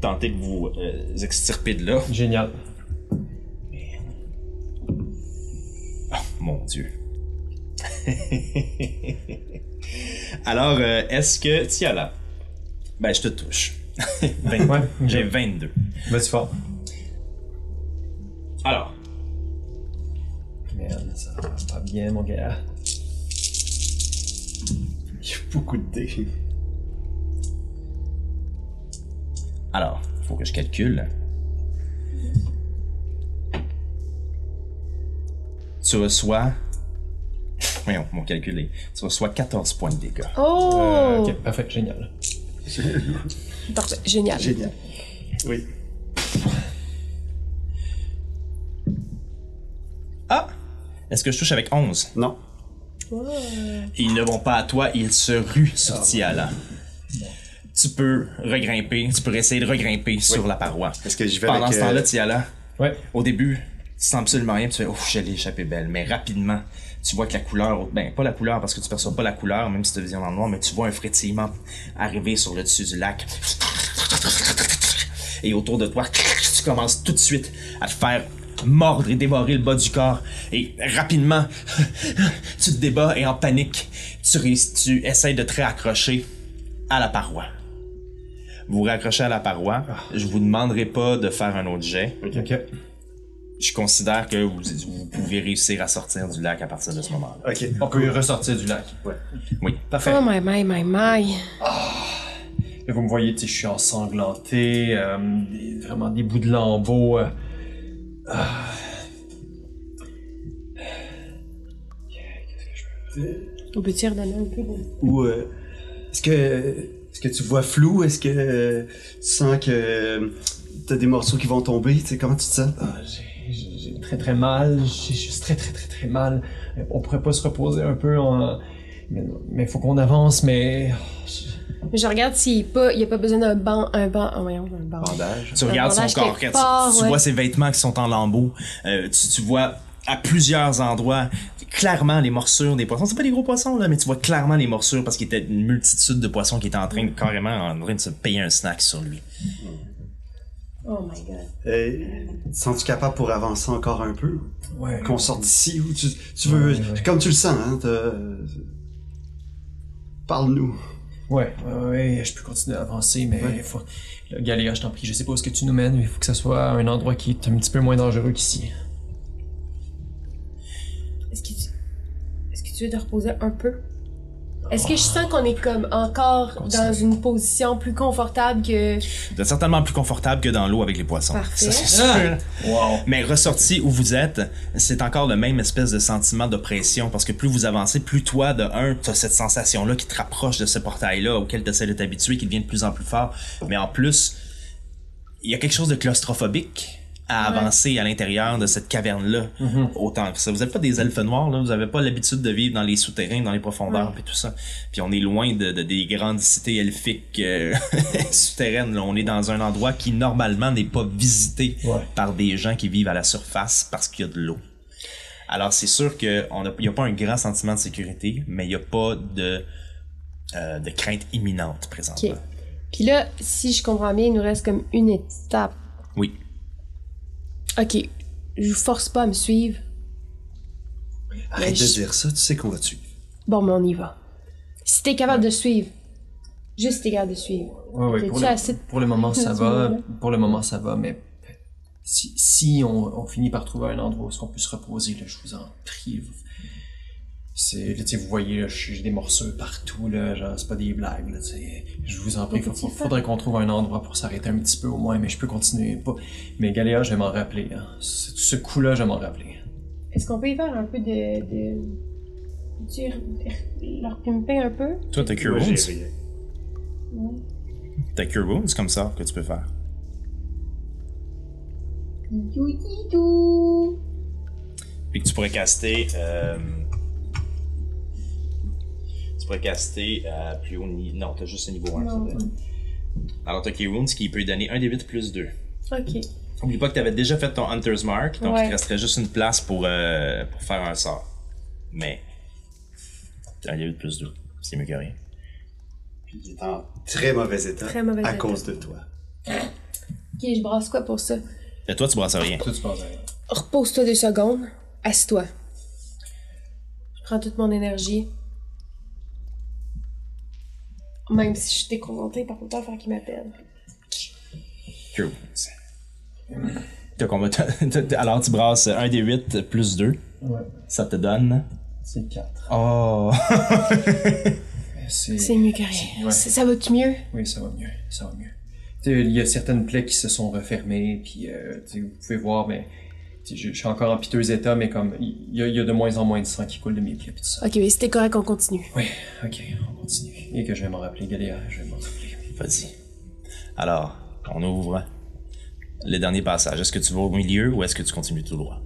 tenter de vous euh, extirper de là. Génial. Mon Dieu. <laughs> Alors, euh, est-ce que... Tiens là. Ben, je te touche. <laughs> 22. Ouais. J'ai 22. Vas-y fort. Alors, Merde, ça va pas bien, mon gars. Il y a beaucoup de dés. alors, faut que je calcule. Tu reçois... Voyons, mon calcul est... Tu reçois 14 points de dégâts. Oh! Euh, ok, parfait, génial. <laughs> Parfait, génial. Génial. Oui. Ah! Est-ce que je touche avec 11? Non. Ils ne vont pas à toi, ils se ruent sur Tiala. Tu peux regrimper, tu peux essayer de regrimper sur la paroi. Est-ce que j'y vais Pendant avec... ce temps-là, euh, Tiala, Ouais. au début, tu sens absolument rien, tu fais ouf, j'allais échapper belle. Mais rapidement, tu vois que la couleur, ben pas la couleur parce que tu perçois pas la couleur, même si tu vision dans le noir, mais tu vois un frétillement arriver sur le dessus du lac. Et autour de toi, tu commences tout de suite à te faire mordre et dévorer le bas du corps. Et rapidement, <laughs> tu te débats et en panique, tu, tu essaies de te réaccrocher à la paroi. Vous vous raccrochez à la paroi. Je vous demanderai pas de faire un autre jet. Ok. Je considère que vous, vous pouvez réussir à sortir du lac à partir de ce moment-là. Ok. On peut ressortir du lac. Ouais. Oui. Parfait. Oh my my my my. Et vous me voyez, je suis ensanglanté, euh, vraiment des bouts de lambeaux. euh. On peut tirer redonner un peu de... Ou euh, est-ce que est-ce que tu vois flou? Est-ce que euh, tu sens que euh, t'as des morceaux qui vont tomber? Tu sais comment tu te sens? Ah, très très mal, j'ai juste très très très très mal. On pourrait pas se reposer un peu en... Mais, mais faut qu'on avance, mais... je- Je regarde s'il n'y a, a pas besoin d'un banc, un banc, oh, voyons, un banc. Bandage. Tu regardes son corps, tu- part, tu, ouais. vois ses vêtements qui sont en lambeaux. Euh, tu, tu vois à plusieurs endroits clairement les morsures des poissons. C'est pas des gros poissons là, mais tu vois clairement les morsures parce qu'il y était une multitude de poissons qui étaient en train de carrément en train de se payer un snack sur lui. Oh my god. Euh, Sens-tu capable pour avancer encore un peu? Ouais. Qu'on sorte d'ici ou tu, tu veux Ouais, ouais. comme tu le sens hein Parle-nous. Ouais, ouais, ouais, je peux continuer à avancer, mais Ouais. il faut... Là, Galéa, je t'en prie, je sais pas où est-ce que tu nous mènes, mais il faut que ça soit un endroit qui est un petit peu moins dangereux qu'ici. Est-ce que tu... Est-ce que tu veux te reposer un peu? Est-ce que je sens qu'on est comme encore Continue. dans une position plus confortable que... Vous êtes certainement plus confortable que dans l'eau avec les poissons. Parfait. Ça, c'est Ah! sûr. Wow! Mais ressorti où vous êtes, c'est encore le même espèce de sentiment d'oppression parce que plus vous avancez, plus toi, de un, t'as cette sensation-là qui te rapproche de ce portail-là auquel tu essaies de t'habituer, qui devient de plus en plus fort. Mais en plus, il y a quelque chose de claustrophobique à Ouais. avancer à l'intérieur de cette caverne-là autant que ça. Vous n'êtes pas des elfes noirs, là. Vous avez pas l'habitude de vivre dans les souterrains, dans les profondeurs, puis tout ça. Puis on est loin de, de- des grandes cités elfiques euh, <laughs> souterraines. là. On est dans un endroit qui normalement n'est pas visité Ouais. par des gens qui vivent à la surface parce qu'il y a de l'eau. Alors c'est sûr qu'il n'y a pas un grand sentiment de sécurité, mais il n'y a pas de, euh, de crainte imminente présentement. Ok. Puis là, si je comprends bien, il nous reste comme une étape. Oui. Ok. Je vous force pas à me suivre. Arrête je- de dire ça, tu sais qu'on va te suivre. Bon, mais on y va. Si t'es capable de suivre. Juste si t'es capable de suivre. Ouais, ouais, T'es-tu pour, le, assez- pour le moment ça va. Pour le moment ça va, mais si, si on, on finit par trouver un endroit où on peut se reposer, là, je vous en prie. vous- C'est, là, tu sais, vous voyez, là, j'ai des morceaux partout, là, genre, c'est pas des blagues, là. Je vous en prie, faut- faudrait qu'on trouve un endroit pour s'arrêter un petit peu au moins, mais je peux continuer. Pas... Mais Galéa, je vais m'en rappeler, hein. Ce, ce coup-là, je vais m'en rappeler. Est-ce qu'on peut y faire un peu de. de... Tu leur pimper un peu? Toi, t'as Cure Wounds. Ouais. T'as Cure Wounds comme ça que tu peux faire. Puis que tu pourrais caster. euh, tu pourrais caster à plus haut niveau. Non, t'as juste un niveau 1. Non. Alors, t'as Key Wounds qui peut donner 1 des 8 plus 2. Ok. Oublie pas que t'avais déjà fait ton Hunter's Mark, donc Ouais. il te resterait juste une place pour, euh, pour faire un sort. Mais. T'as un des 8 plus 2. C'est mieux que rien. Puis il est en très mauvais état. Très mauvais à état. cause de toi. Ok, je brasse quoi pour ça? Et toi, tu brasses rien. Toi, tu à rien. Repose-toi deux secondes. Assis-toi. Je prends toute mon énergie. Même si je suis déconcentrée, par contre, faire qu'il m'appelle. Wounds. <laughs> T'as Alors, tu brasses 1 des 8 plus 2. Ouais. Ça te donne? C'est 4. Oh! <laughs> C'est... Mieux que rien. Ouais. Ça va-tu mieux? Oui, ça va mieux. Ça va mieux. Tu sais, Il y a certaines plaies qui se sont refermées, puis euh, vous pouvez voir, mais je, je suis encore en piteux état, mais comme il y, a- il y a de moins en moins de sang qui coule de mes pieds, puis tout ça. Ok, mais c'était correct, on continue. Oui, ok, on continue. Et que je vais m'en rappeler, Galéa, je vais m'en rappeler. Vas-y. Alors, on ouvre le dernier passage. Est-ce que tu vas au milieu ou est-ce que tu continues tout droit?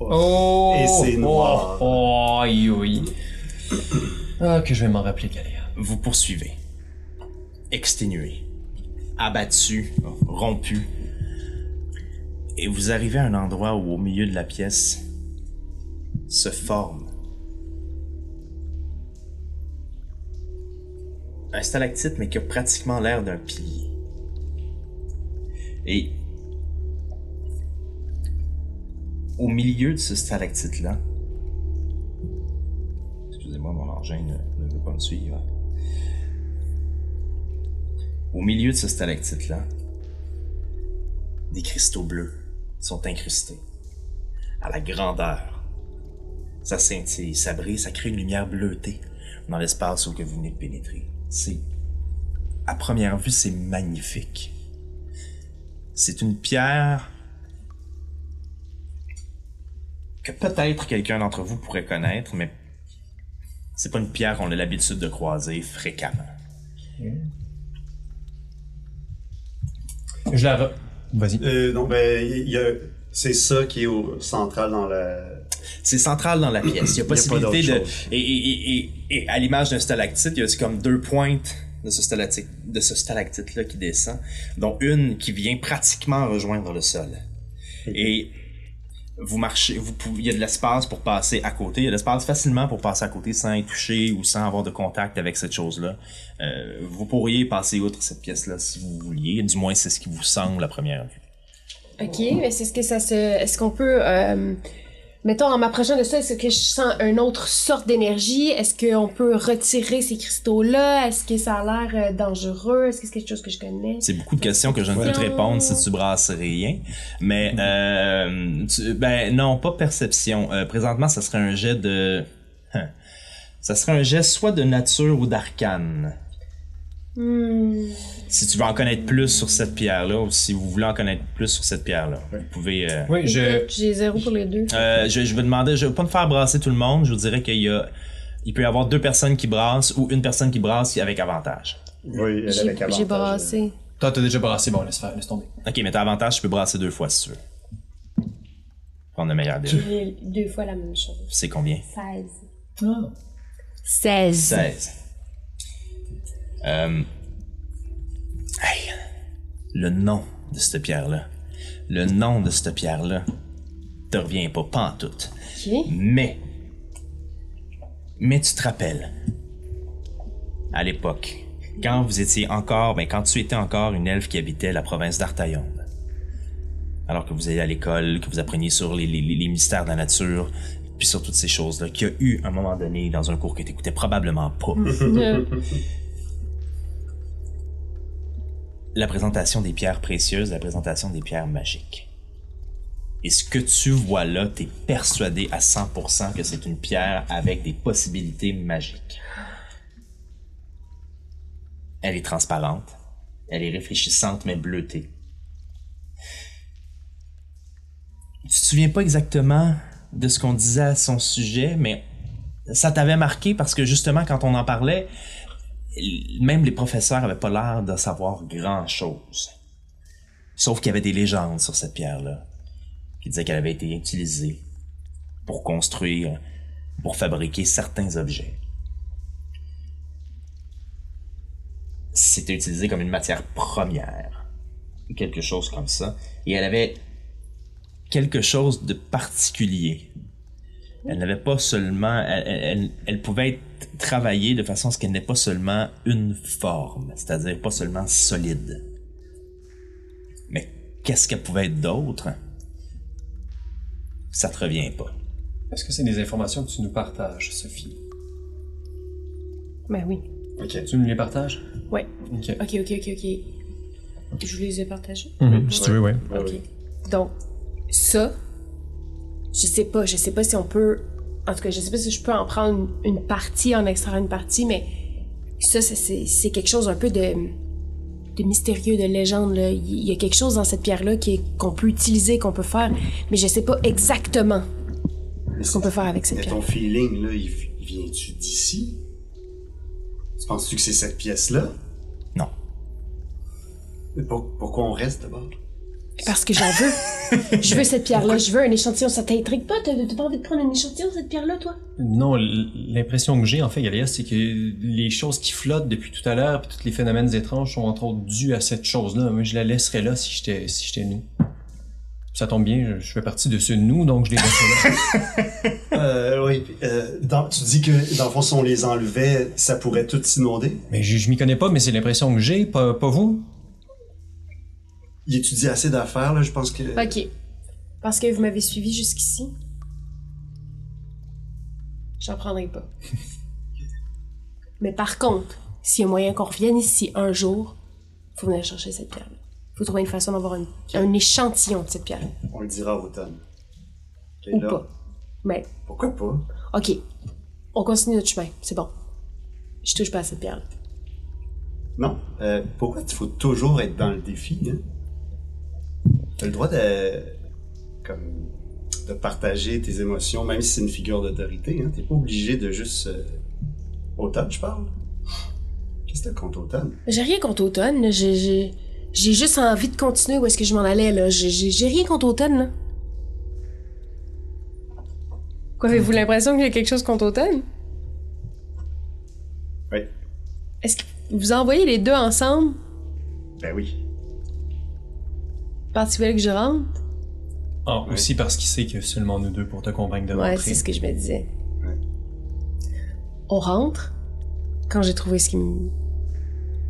Oh! Et c'est noir. Oh, oh, aïe, aïe. Ah, que je vais m'en rappeler, Galéa. Vous poursuivez. Exténué. Abattu. Rompu. Et vous arrivez à un endroit où au milieu de la pièce se forme un stalactite mais qui a pratiquement l'air d'un pilier. Et au milieu de ce stalactite-là, excusez-moi, mon engin ne, veut pas me suivre. Au milieu de ce stalactite-là, des cristaux bleus sont incrustés à la grandeur. Ça scintille, ça brille, ça crée une lumière bleutée dans l'espace où vous venez de pénétrer. C'est, à première vue, c'est magnifique. C'est une pierre que peut-être quelqu'un d'entre vous pourrait connaître, mais c'est pas une pierre qu'on a l'habitude de croiser fréquemment. Je la re... Vas-y. Euh, non, ben, il y a... c'est ça qui est au central dans la. C'est central dans la pièce. Il y a pas possibilité de. d'autre chose. Et, et, et, et, et à l'image d'un stalactite, il y a comme deux pointes de ce stalactite, de ce stalactite-là qui descend, dont une qui vient pratiquement rejoindre le sol. Et vous marchez, il y a de l'espace pour passer à côté, il y a de l'espace facilement pour passer à côté sans être touché ou sans avoir de contact avec cette chose-là. Euh, vous pourriez passer outre cette pièce-là si vous vouliez, du moins c'est ce qui vous semble à première vue. Ok, mais est-ce que ça se. Est-ce qu'on peut. euh, Mettons, en m'approchant de ça, est-ce que je sens une autre sorte d'énergie? Est-ce qu'on peut retirer ces cristaux-là? Est-ce que ça a l'air euh, dangereux? Est-ce que c'est quelque chose que je connais? C'est beaucoup de questions que je ne peux te répondre si tu brasses rien. Mais, euh, tu- ben non, pas perception. Euh, présentement, ça serait un jet de... Hein. Ça serait un jet soit de nature ou d'arcane. Hmm. Si tu veux en connaître plus sur cette pierre-là, ou si vous voulez en connaître plus sur cette pierre-là, vous pouvez... euh, Oui, je... J'ai zéro pour les deux. euh, je, je vais demander, je vais pas me faire brasser tout le monde, je vous dirais qu'il y a... Il peut y avoir deux personnes qui brassent ou une personne qui brasse avec avantage. Oui, elle J'ai avec avantage. j'ai brassé. Toi, t'as déjà brassé, bon, laisse faire, laisse tomber. Ok, mais t'as avantage, tu peux brasser deux fois si tu veux. Prendre le meilleur des deux. Deux fois la même chose. C'est combien? 16. 16. 16. Euh... Hey, le nom de cette pierre-là. Le nom de cette pierre-là te revient pas, pas en tout. Mais, mais tu te rappelles, à l'époque, quand vous étiez encore, ben quand tu étais encore une elfe qui habitait la province d'Artaïonde, alors que vous alliez à l'école, que vous appreniez sur les, les- les- les mystères de la nature, puis sur toutes ces choses-là, qu'il y a eu un moment donné dans un cours que t'écoutais probablement pas, <laughs> la présentation des pierres précieuses, la présentation des pierres magiques. Et ce que tu vois là, t'es persuadé à 100% que c'est une pierre avec des possibilités magiques. Elle est transparente, elle est réfléchissante mais bleutée. Tu te souviens pas exactement de ce qu'on disait à son sujet, mais ça t'avait marqué parce que justement quand on en parlait, même les professeurs avaient pas l'air de savoir grand chose. Sauf qu'il y avait des légendes sur cette pierre-là qui disaient qu'elle avait été utilisée pour construire, pour fabriquer certains objets. C'était utilisé comme une matière première, quelque chose comme ça, et elle avait quelque chose de particulier. Elle n'avait pas seulement, elle, elle- elle pouvait être travaillée de façon à ce qu'elle n'ait pas seulement une forme, c'est-à-dire pas seulement solide. Mais qu'est-ce qu'elle pouvait être d'autre? Ça te revient pas. Est-ce que c'est des informations que tu nous partages, Sophie? Ben oui. Ok. Tu nous les partages? Ouais. Ok. Ok, ok, ok, ok. Je vous les ai partagés. Mhm, si tu veux, ouais. Ouais, Ok. ouais. Donc, ça, je sais pas, je sais pas si on peut. En tout cas, je sais pas si je peux en prendre une, une partie, en extraire une partie, mais ça, c'est quelque chose un peu de, de mystérieux, de légende. Là. Il y a quelque chose dans cette pierre-là qu'on peut utiliser, qu'on peut faire, mais je sais pas exactement ce qu'on peut faire avec cette Mais pierre. ton feeling, là, il, il vient-tu d'ici? Tu penses-tu que c'est cette pièce-là? Non. Mais pour- pourquoi on reste d'abord? Parce que j'en veux. je veux cette pierre-là, je veux un échantillon. Ça t'intrigue pas? T'as pas envie de prendre un échantillon de cette pierre-là, toi? Non, l'impression que j'ai, en fait, Galia, c'est que les choses qui flottent depuis tout à l'heure, puis tous les phénomènes étranges sont entre autres dus à cette chose-là. Moi, je la laisserais là si j'étais si j'étais nous. Ça tombe bien, je fais partie de ce nous, donc je les laisserais là. <laughs> Euh, oui. Euh, dans- tu dis que, dans le fond, si on les enlevait, ça pourrait tout s'inonder? Mais je, je m'y connais pas, mais c'est l'impression que j'ai, pas, pas vous. Il étudie assez d'affaires, là, je pense que... Ok. Parce que vous m'avez suivi jusqu'ici? J'en prendrai pas. <laughs> Mais par contre, s'il y a moyen qu'on revienne ici un jour, faut venir chercher cette pierre-là. Faut trouver une façon d'avoir un, un échantillon de cette pierre On le dira à automne. Ou là, pas. Mais, Pourquoi pas? ok. On continue notre chemin. C'est bon. Je touche pas à cette pierre-là. Non. Euh, pourquoi il faut toujours être dans le défi, hein? T'as le droit de... comme... de partager tes émotions, même si c'est une figure d'autorité, hein? T'es pas obligé de juste... euh, Automne, je parle? Qu'est-ce que t'as contre Automne? J'ai rien contre Automne. là. J'ai, j'ai, j'ai juste envie de continuer où est-ce que je m'en allais, là. J'ai, j'ai, j'ai rien contre Automne, là. Quoi, avez-vous l'impression qu'il y a quelque chose contre Automne? Oui. Est-ce que vous envoyez les deux ensemble? Ben oui. Parce que vous voulez que je rentre? Ah, aussi parce qu'il sait que seulement nous deux pour te convaincre de Ouais, rentrer. c'est ce que je me disais. Ouais. On rentre quand j'ai trouvé ce qui m-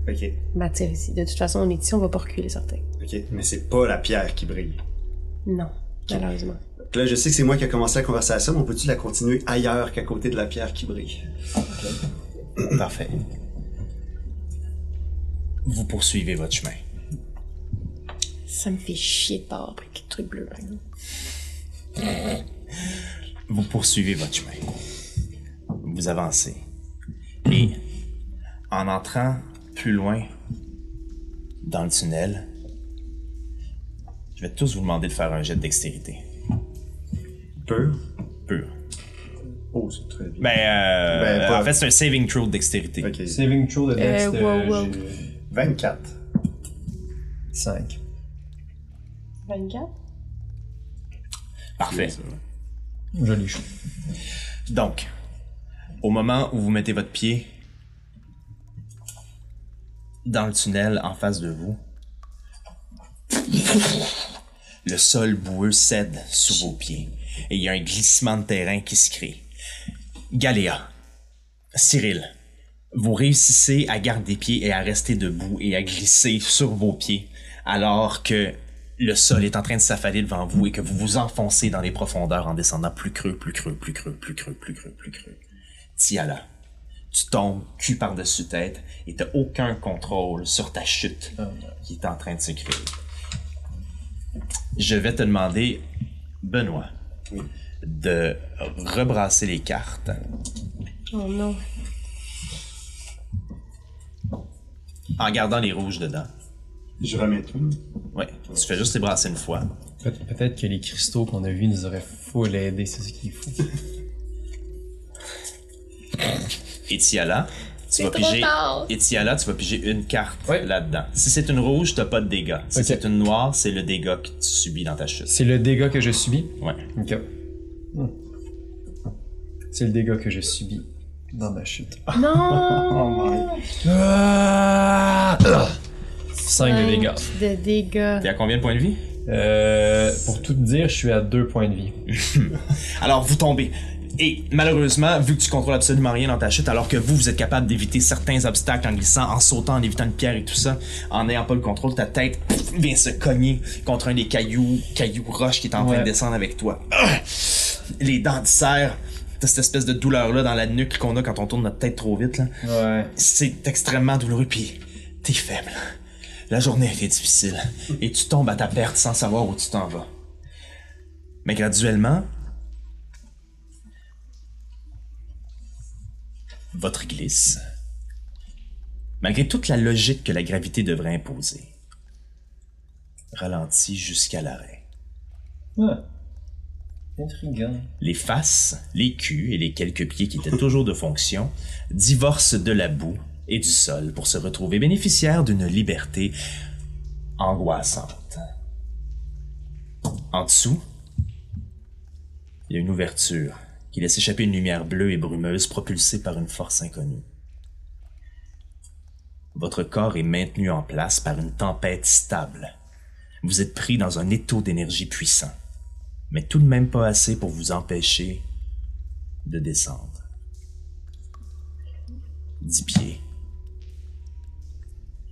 Ok. m'attire ici. De toute façon, on est ici, on va pas reculer, certain. Ok. Mais c'est pas la pierre qui brille. Non, malheureusement. Donc Là, je sais que c'est moi qui ai commencé la conversation, mais on peut-tu la continuer ailleurs qu'à côté de la pierre qui brille? <coughs> Parfait. Vous poursuivez votre chemin. Ça me fait chier de pas avoir pris le truc bleu, par exemple. Vous poursuivez votre chemin. Vous avancez. Et en entrant plus loin dans le tunnel, je vais tous vous demander de faire un jet de dextérité. Peu. Pur. Oh, c'est très bien. Ben, euh, Ben, pas- en fait, c'est un saving throw de dextérité. Ok. Saving throw de Euh, wow, wow. 24. 5. 24? Parfait. Joli chou. Donc, au moment où vous mettez votre pied dans le tunnel en face de vous, le sol boueux cède sous vos pieds et il y a un glissement de terrain qui se crée. Galéa, Cyril, vous réussissez à garder pied et à rester debout et à glisser sur vos pieds alors que le sol est en train de s'affaler devant vous et que vous vous enfoncez dans les profondeurs en descendant plus creux, plus creux, plus creux, plus creux, plus creux, plus creux. Tiala, tu tombes cul par-dessus tête et t'as aucun contrôle sur ta chute qui est en train de se créer. Je vais te demander, Benoît, de rebrasser les cartes. Oh non. en gardant les rouges dedans. Je remets tout. Ouais, tu fais juste les brasser une fois. Peut- Peut-être que les cristaux qu'on a vus nous auraient full aidé, c'est ce qu'il faut. <laughs> Et Tiala, tu vas piger. tard. Et Tiala, tu vas piger une carte Ouais. là-dedans. Si c'est une rouge, t'as pas de dégâts. Si Ok. c'est une noire, c'est le dégât que tu subis dans ta chute. C'est le dégât que je subis? Ouais. Ok. Hmm. C'est le dégât que je subis dans ma chute. Non! <laughs> 5 de dégâts. De dégâts. T'es à combien de points de vie? Euh, pour tout te dire, je suis à 2 points de vie. <laughs> Alors, vous tombez. Et malheureusement, vu que tu contrôles absolument rien dans ta chute, alors que vous, vous êtes capable d'éviter certains obstacles en glissant, en sautant, en évitant une pierre et tout ça, en n'ayant pas le contrôle, ta tête pff, vient se cogner contre un des cailloux, cailloux roches qui est en train Ouais. de descendre avec toi. Les dents te serrent. T'as cette espèce de douleur-là dans la nuque qu'on a quand on tourne notre tête trop vite, là. Ouais. C'est extrêmement douloureux, puis t'es faible. La journée a été difficile, et tu tombes à ta perte sans savoir où tu t'en vas. Mais graduellement, votre glisse, malgré toute la logique que la gravité devrait imposer, ralentit jusqu'à l'arrêt. Ouais. Intriguant. Les faces, les culs et les quelques pieds qui étaient toujours de fonction divorcent de la boue et du sol pour se retrouver bénéficiaires d'une liberté angoissante. En dessous, il y a une ouverture qui laisse échapper une lumière bleue et brumeuse propulsée par une force inconnue. Votre corps est maintenu en place par une tempête stable. Vous êtes pris dans un étau d'énergie puissant mais tout de même pas assez pour vous empêcher de descendre. 10 pieds.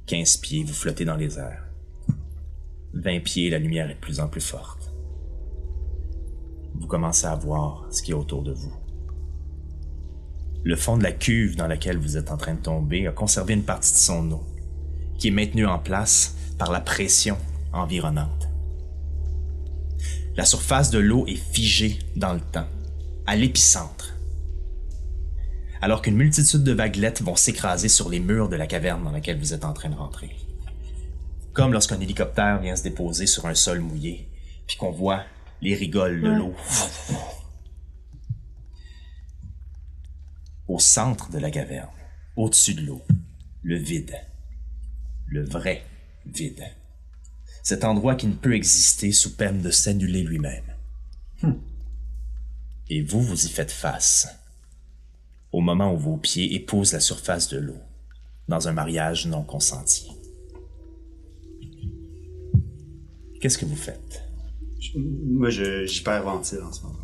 15 pieds, vous flottez dans les airs. 20 pieds, la lumière est de plus en plus forte. Vous commencez à voir ce qui est autour de vous. Le fond de la cuve dans laquelle vous êtes en train de tomber a conservé une partie de son eau, qui est maintenue en place par la pression environnante. La surface de l'eau est figée dans le temps, à l'épicentre. Alors qu'une multitude de vaguelettes vont s'écraser sur les murs de la caverne dans laquelle vous êtes en train de rentrer. Comme lorsqu'un hélicoptère vient se déposer sur un sol mouillé, puis qu'on voit les rigoles de Ouais. l'eau. Au centre de la caverne, au-dessus de l'eau, le vide. Le vrai vide cet endroit qui ne peut exister sous peine de s'annuler lui-même. Et vous, vous y faites face, au moment où vos pieds épousent la surface de l'eau, dans un mariage non consenti. Qu'est-ce que vous faites? Moi, je- j'hyperventile en ce moment.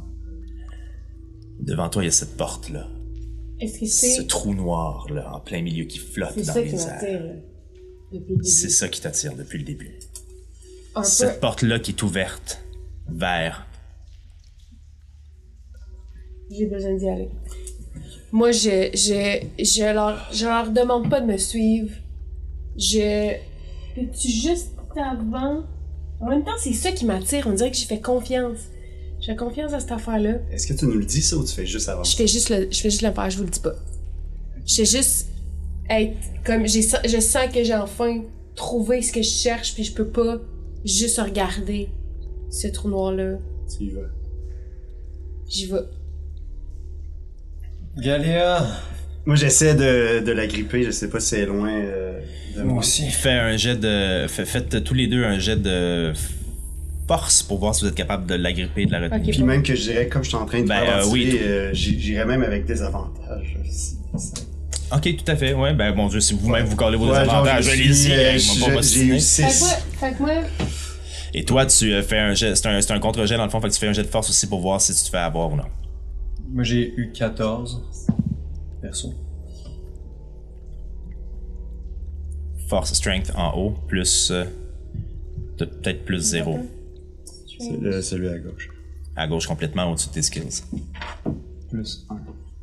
Devant toi, il y a cette porte-là, Est-ce que ce c'est. trou noir, là, en plein milieu qui flotte C'est dans ça qui les airs. C'est ça qui t'attire depuis le début. Un peu. Cette porte-là qui est ouverte vers J'ai besoin d'y aller. Moi, je, je, je, leur, je leur demande pas de me suivre. Je. Peux-tu juste avant. En même temps, c'est ça qui m'attire. On dirait que j'y fais confiance. Je fais confiance à cette affaire-là. Est-ce que tu nous le dis ça ou tu fais juste avant? Je fais juste le, je fais juste le faire, je vous le dis pas. Je fais juste être comme j'ai je sens que j'ai enfin trouvé ce que je cherche puis je peux pas juste regarder ce trou noir là. Tu y vas. J'y vais. Galéa! Moi, j'essaie de, de la gripper. Je sais pas si c'est loin euh, de moi. aussi. Fais un jet de. fait- Faites tous les deux un jet de force pour voir si vous êtes capable de l'agripper et de la retenir. Ok. Puis même que je dirais, comme je suis en train de Ben, faire euh, oui, euh, j'i- j'irais même avec des avantages. Si- Ok, tout à fait. Ouais, ben bon Dieu, si vous-même vous collez vos Ouais, genre, avantages, je suis, euh, moi, pas J'ai eu m'ostiner. Fait que moi, 6. fait que moi, Et toi, tu euh, fais un jet. C'est un, c'est un contre-jet dans le fond, fait que tu fais un jet de force aussi pour voir si tu te fais avoir ou non. Moi, j'ai eu 14. Perso. Force, strength en haut, plus. euh, peut-être plus 0. C'est le- celui à gauche. À gauche, complètement au-dessus de tes skills. Plus 1.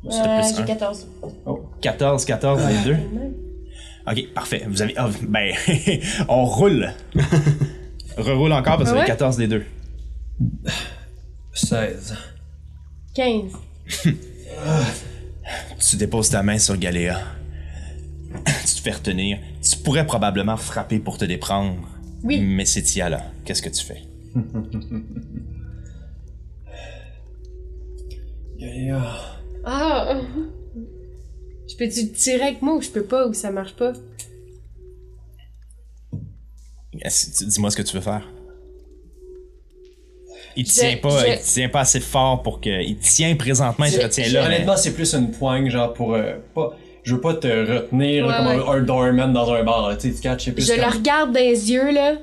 Au-dessus de euh, plus j'ai un. 14. 14, 14, les deux? Ok, parfait. Vous avez. ah, <laughs> ben, <laughs> on roule. Reroule encore parce que vous Ah avez ouais? 14 des deux. 16. 15. <laughs> Tu déposes ta main sur Galéa. tu te fais retenir. Tu pourrais probablement frapper pour te déprendre. Oui. Mais c'est Tiala. Qu'est-ce que tu fais? <laughs> Galéa. Ah! Je Je peux-tu tirer avec moi ou je peux pas ou ça marche pas? Dis-moi ce que tu veux faire? Il Je- tient pas, je- il tient pas assez fort pour que. Il te tient présentement, il te retient je- là. mais- Honnêtement, c'est plus une poigne, genre pour. euh, pas, je veux pas te retenir Ouais, comme un- ouais. un doorman dans un bar, là, tu sais, tu catches, c'est plus. Je comme- le regarde dans les yeux, là.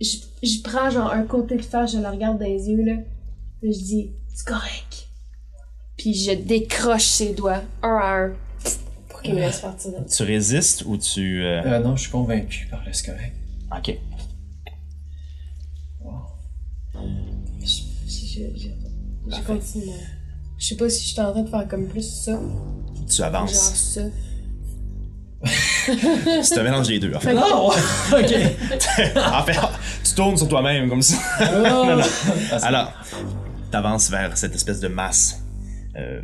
Je, je prends genre un côté de face, je le regarde dans les yeux, là. Puis je dis, c'est correct. Puis je décroche ses doigts, un à un, pour qu'il me laisse partir de. Tu résistes ou tu. euh, Euh, non, je suis convaincu par le c'est correct. Ok. Je, je, je, je continue. Je sais pas si je suis en train de faire comme plus ça, Tu genre avances. ça. <laughs> Tu te mélanges les deux. En fait, Non! <laughs> ok! <laughs> En fait, tu tournes sur toi-même comme ça. Non, non. Alors, t'avances vers cette espèce de masse euh,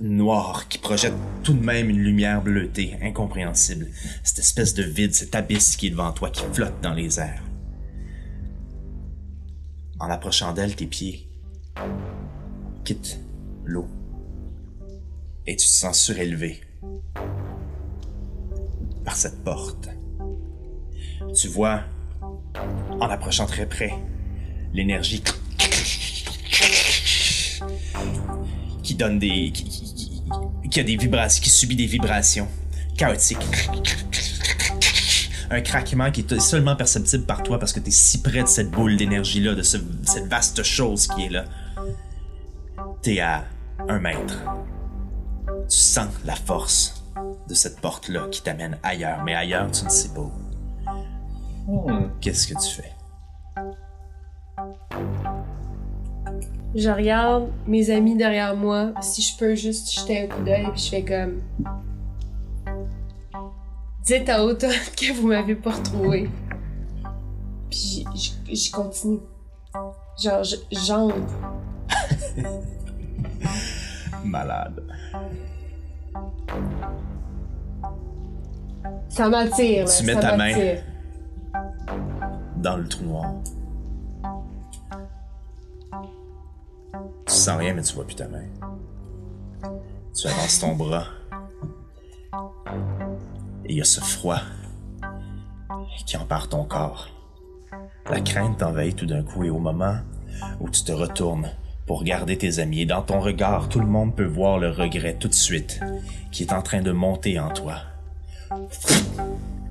noire qui projette tout de même une lumière bleutée, incompréhensible. Cette espèce de vide, cet abysse qui est devant toi, qui flotte dans les airs. En approchant d'elle, tes pieds quittent l'eau. Et tu te sens surélevé par cette porte. Tu vois, en approchant très près, l'énergie qui donne des qui, a des vibrations qui subit des vibrations chaotiques un craquement qui est seulement perceptible par toi parce que tu es si près de cette boule d'énergie là de ce- cette vaste chose qui est là t'es à un mètre tu sens la force de cette porte là qui t'amène ailleurs mais ailleurs tu ne sais pas où Hmm. qu'est-ce que tu fais? Je regarde mes amis derrière moi, si je peux juste jeter un coup d'œil, puis je fais comme. Dites à Automne <laughs> que vous m'avez pas retrouvé. Puis je, continue. Genre, je- j'entre. <laughs> malade Ça m'attire. Tu mets ça ta main. dans le trou noir. Tu sens rien, mais tu vois plus ta main. Tu avances ton bras. Il y a ce froid qui empare ton corps. La crainte t'envahit tout d'un coup et au moment où tu te retournes pour regarder tes amis, et dans ton regard, tout le monde peut voir le regret tout de suite qui est en train de monter en toi.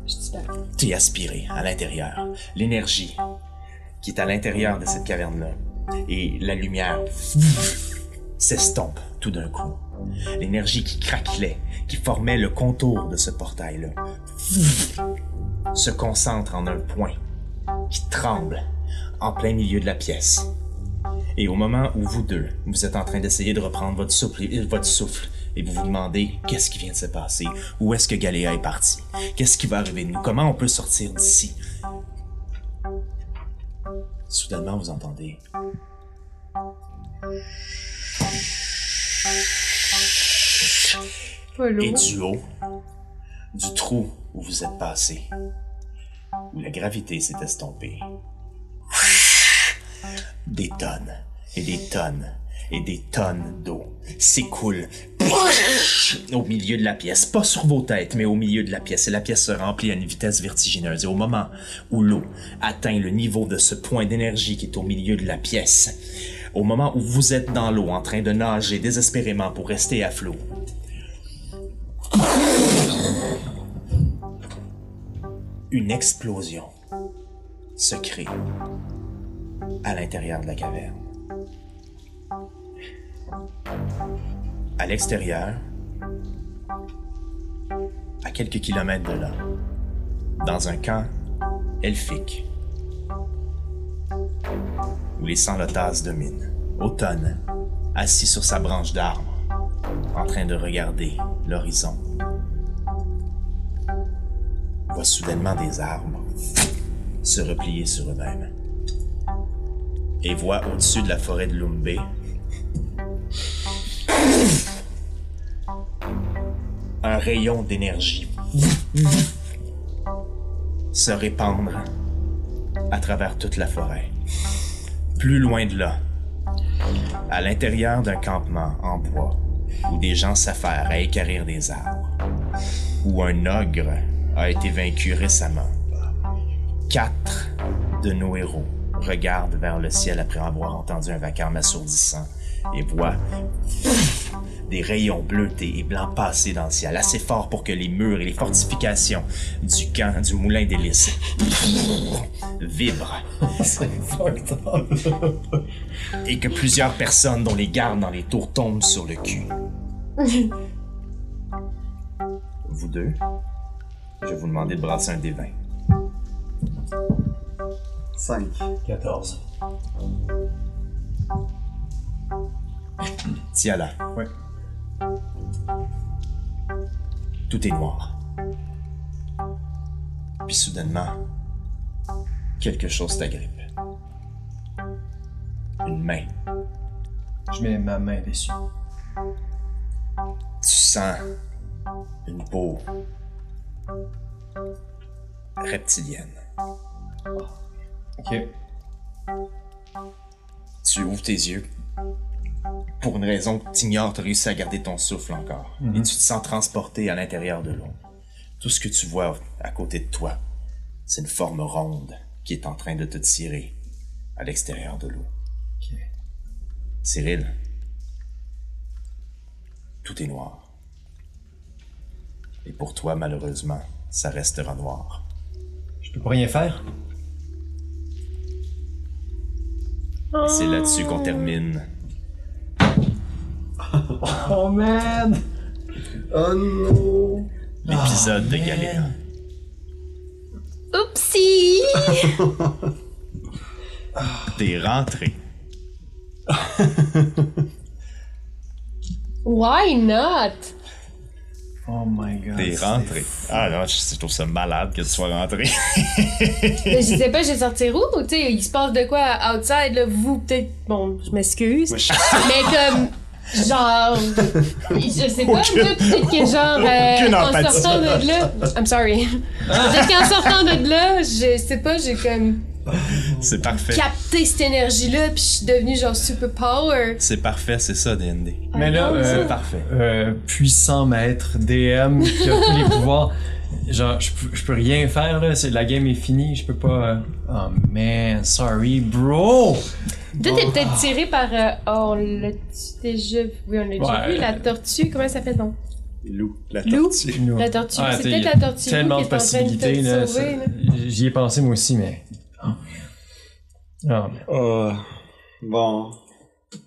Disparais. T'es aspiré à l'intérieur. L'énergie qui est à l'intérieur de cette caverne-là et la lumière s'estompe tout d'un coup. L'énergie qui craquelait, qui formait le contour de ce portail-là, se concentre en un point qui tremble en plein milieu de la pièce. Et au moment où vous deux, vous êtes en train d'essayer de reprendre votre souffle, votre souffle, et vous vous demandez qu'est-ce qui vient de se passer, où est-ce que Galéa est parti, qu'est-ce qui va arriver de nous, comment on peut sortir d'ici? Soudainement, vous entendez Et du haut, du trou où vous êtes passé, où la gravité s'est estompée, des tonnes et des tonnes et des tonnes d'eau s'écoulent au milieu de la pièce, pas sur vos têtes, mais au milieu de la pièce. Et la pièce se remplit à une vitesse vertigineuse. Et au moment où l'eau atteint le niveau de ce point d'énergie qui est au milieu de la pièce, au moment où vous êtes dans l'eau en train de nager désespérément pour rester à flot, une explosion se crée à l'intérieur de la caverne. À l'extérieur, à quelques kilomètres de là, dans un camp elfique, où les sans-lotas dominent, Automne, assis sur sa branche d'arbre, en train de regarder l'horizon, voit soudainement des arbres se replier sur eux-mêmes et voit au-dessus de la forêt de Lumbé un rayon d'énergie se répandre à travers toute la forêt. Plus loin de là, à l'intérieur d'un campement en bois, où des gens s'affairent à équarrir des arbres, où un ogre a été vaincu récemment. Quatre de nos héros regardent vers le ciel après avoir entendu un vacarme assourdissant et voient <laughs> des rayons bleutés et blancs passer dans le ciel, assez fort pour que les murs et les fortifications du camp du moulin d'hélice <laughs> vibrent <laughs> et que plusieurs personnes dont les gardes dans les tours tombent sur le cul. vous deux, je vais vous demander de brasser un des 20. 5. 14. <coughs> Tiala. Ouais. Tout est noir. Puis soudainement, quelque chose t'agrippe. Une main. Je mets ma main dessus. Tu sens une peau reptilienne. Ok. Tu ouvres tes yeux. Pour une raison que t'ignores, tu réussi à garder ton souffle encore. Et tu te sens transporté à l'intérieur de l'eau. Tout ce que tu vois à côté de toi, c'est une forme ronde qui est en train de te tirer à l'extérieur de l'eau. Cyril, tout est noir. Et pour toi, malheureusement, ça restera noir. Je peux pas rien faire? Et c'est là-dessus qu'on termine <laughs> Oh man! Oh non! l'épisode de Galéa. Oupsie! <laughs> T'es rentré. <laughs> Why not? Oh my god. T'es rentré. Ah non, je, je trouve ça malade que tu sois rentré. Mais je sais pas, je vais sortir où? Tu sais, il se passe de quoi outside, là? Vous, peut-être. Bon, je m'excuse. Mais comme. Genre. Je sais pas, peut-être que genre. euh, en empathie. sortant de là. I'm sorry. Peut-être qu'en sortant de là, je sais pas, j'ai comme C'est parfait. capté cette énergie-là, puis je suis devenue genre super power. C'est parfait, c'est ça, D&D. Mais là, euh, C'est parfait. euh, puissant maître DM qui a tous les pouvoirs. Genre, je peux, je peux rien faire là, c'est, la game est finie, je peux pas. euh, Oh man, sorry, bro! Toi, t'es peut-être tiré par. euh, oh, on l'a déjà vu. Oui, on l'a déjà Ouais. vu. La tortue, comment ça s'appelle donc? Loup, la Loup? tortue. La tortue. Ah, c'est peut-être la tortue Tellement qui de est en train de possibilités là. sauver, là. J'y ai pensé moi aussi, mais. Oh man. Oh. Bon.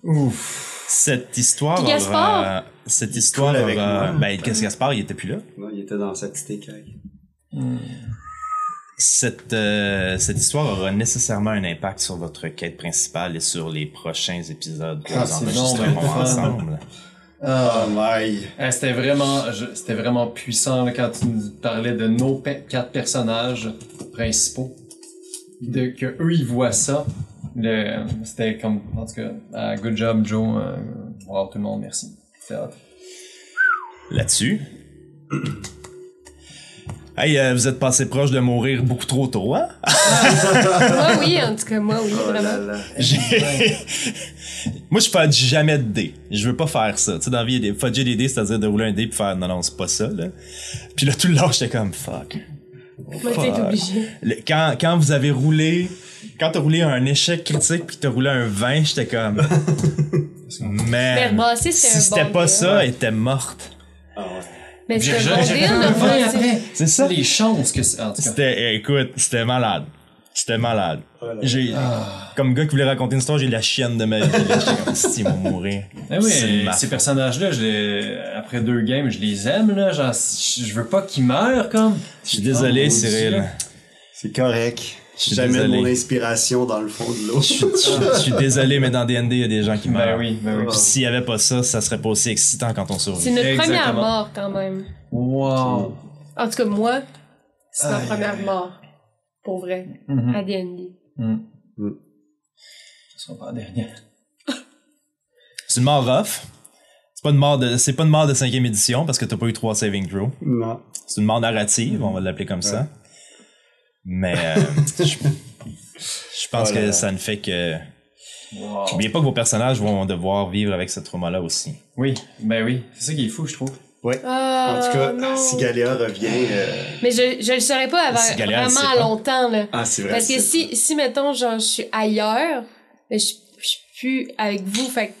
Ouf. Cette histoire Puis Gaspard? aura- Cette histoire avec aura- moi. Ben, qu'est-ce Gaspard, il était plus là. Non, il était dans sa petite écaille. Cette, euh, cette histoire aura nécessairement un impact sur votre quête principale et sur les prochains épisodes que Ah, nous c'est enregistrerons ensemble. Oh my. Eh, c'était vraiment, je- c'était vraiment puissant là, quand tu nous parlais de nos pe- quatre personnages principaux, de que eux ils voient ça. Le, c'était comme, en tout cas, ah, good job Joe, euh, wow, tout le monde, merci. Là-dessus. Hey, euh, vous êtes passé proche de mourir beaucoup trop tôt, hein? <laughs> Moi, oui, en tout cas, moi, oui, Oh là vraiment. là. <laughs> Moi, je fais jamais de dés. Je veux pas faire ça. Tu sais, dans la vie, fudger des dés, c'est-à-dire de rouler un dé puis faire non, non, c'est pas ça, là. Puis là, tout le long, j'étais comme fuck. Moi, obligé. Le- quand, quand vous avez roulé, quand t'as roulé un échec critique puis t'as roulé un 20, j'étais comme. Mais <laughs> Man, si c'était bon pas ça, elle était morte. Ah ouais. Mais un bon deal. C'est ça. Les chances que c'est, en tout cas. C'était, eh, écoute, c'était malade. C'était malade. Oh. J'ai, Ah. comme gars qui voulait raconter une histoire, j'ai la chienne de ma vie. là. J'étais comme, <laughs> si, ils vont mourir. Eh oui, ces personnages-là, je les, après deux games, je les aime, là. Genre, je veux pas qu'ils meurent, comme. Je suis désolé, Oh, Cyril. C'est correct. Je suis Jamais désolé. mon inspiration dans le fond de l'eau. Je, je- je suis désolé, mais dans D&D, il y a des gens qui meurent. Ben oui, ben oui. Puis s'il y avait pas ça, ça serait pas aussi excitant quand on C'est survit. notre première mort, quand même. Wow. En tout cas, moi, c'est ma première aïe. mort. Pour vrai. Mhm. À D&D. Mhm. Mm. Ce sera pas la dernière. <laughs> C'est une mort rough. C'est pas une mort de, c'est pas une mort de cinquième édition parce que t'as pas eu trois saving throws. Non. C'est une mort narrative, on va l'appeler comme ça. Mais euh, <laughs> je, je pense que ça ne fait que Wow. N'oubliez pas que vos personnages vont devoir vivre avec ce trauma-là aussi. Oui, ben oui. C'est ça qui est fou, je trouve. Ah, En tout cas, non. si Galéa revient. euh, Mais je, je le saurais pas avant Si Galéa vraiment pas. longtemps, là. Ah, c'est vrai. Parce que si, si, mettons, genre, je suis ailleurs, mais je, je suis plus avec vous, fait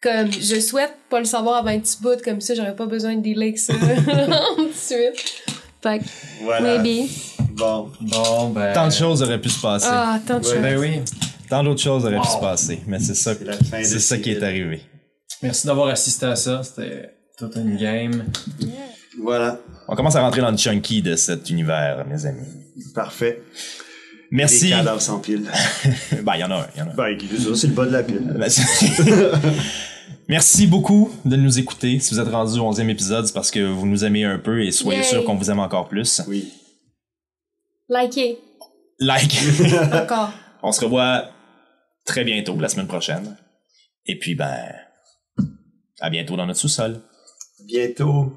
que, comme, je souhaite pas le savoir avant un petit bout, comme ça, j'aurais pas besoin de dealer avec ça <laughs> tout de suite. Fait que, Voilà. maybe. Bon. Bon, ben. Tant de choses auraient pu se passer. Ah, tant de Ouais. choses. Ben oui. Tant d'autres choses auraient pu se passer. Mais c'est ça, C'est qui est arrivé. Merci d'avoir assisté à ça. C'était toute une game. Voilà. On commence à rentrer dans le chunky de cet univers, mes amis. Parfait. Merci. Les cadavres sans pile. <laughs> Ben, il y en a un, il y en a un. Ben, c'est le bas de la pile. Ben, c'est- <laughs> Merci beaucoup de nous écouter. Si vous êtes rendu au 11e épisode, c'est parce que vous nous aimez un peu et soyez Yay. sûr qu'on vous aime encore plus. Oui. Likez. Like. <laughs> Encore. On se revoit très bientôt, la semaine prochaine. Et puis, ben, à bientôt dans notre sous-sol. Bientôt.